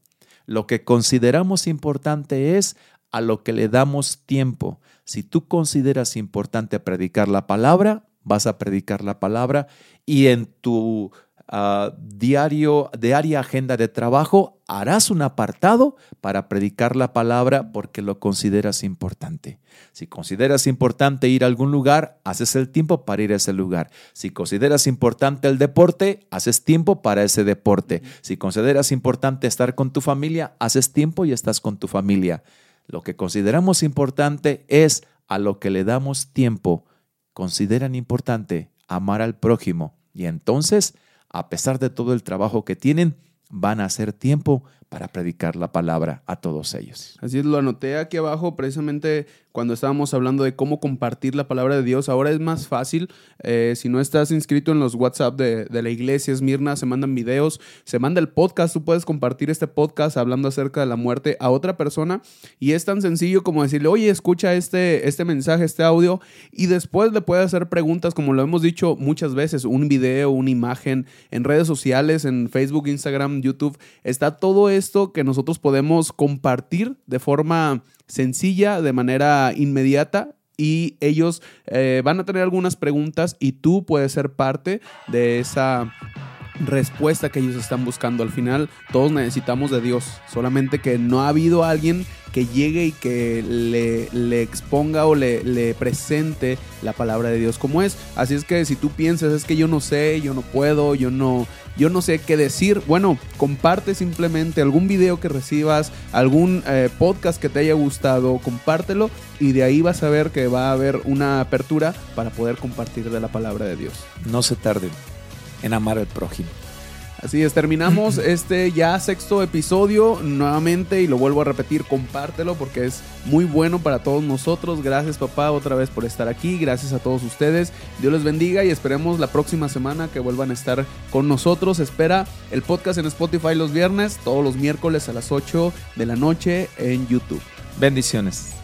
Lo que consideramos importante es a lo que le damos tiempo. Si tú consideras importante predicar la palabra, vas a predicar la palabra y en tu uh, diario, diaria agenda de trabajo harás un apartado para predicar la palabra porque lo consideras importante. Si consideras importante ir a algún lugar, haces el tiempo para ir a ese lugar. Si consideras importante el deporte, haces tiempo para ese deporte. Si consideras importante estar con tu familia, haces tiempo y estás con tu familia. Lo que consideramos importante es a lo que le damos tiempo consideran importante amar al prójimo y entonces, a pesar de todo el trabajo que tienen, van a hacer tiempo para predicar la palabra a todos ellos. Así es, lo anoté aquí abajo precisamente cuando estábamos hablando de cómo compartir la palabra de Dios. Ahora es más fácil. Eh, si no estás inscrito en los WhatsApp de, la iglesia Esmirna, se mandan videos, se manda el podcast. Tú puedes compartir este podcast hablando acerca de la muerte a otra persona. Y es tan sencillo como decirle, oye, escucha este, este mensaje, este audio. Y después le puedes hacer preguntas, como lo hemos dicho muchas veces, un video, una imagen en redes sociales, en Facebook, Instagram, YouTube. Está todo esto que nosotros podemos compartir de forma sencilla, de manera inmediata y ellos eh, van a tener algunas preguntas y tú puedes ser parte de esa respuesta que ellos están buscando. Al final, todos necesitamos de Dios, solamente que no ha habido alguien que llegue y que le, exponga o le, le, presente la palabra de Dios como es. Así es que si tú piensas, es que yo no sé, yo no puedo, yo no, yo no sé qué decir, bueno, comparte simplemente algún video que recibas, algún eh, podcast que te haya gustado, compártelo y de ahí vas a ver que va a haber una apertura para poder compartir de la palabra de Dios. No se tarden en amar al prójimo. Así es, terminamos este ya sexto episodio nuevamente y lo vuelvo a repetir, compártelo porque es muy bueno para todos nosotros. Gracias papá otra vez por estar aquí, gracias a todos ustedes. Dios les bendiga y esperemos la próxima semana que vuelvan a estar con nosotros. Espera el podcast en Spotify los viernes, todos los miércoles a las 8 de la noche en YouTube. Bendiciones.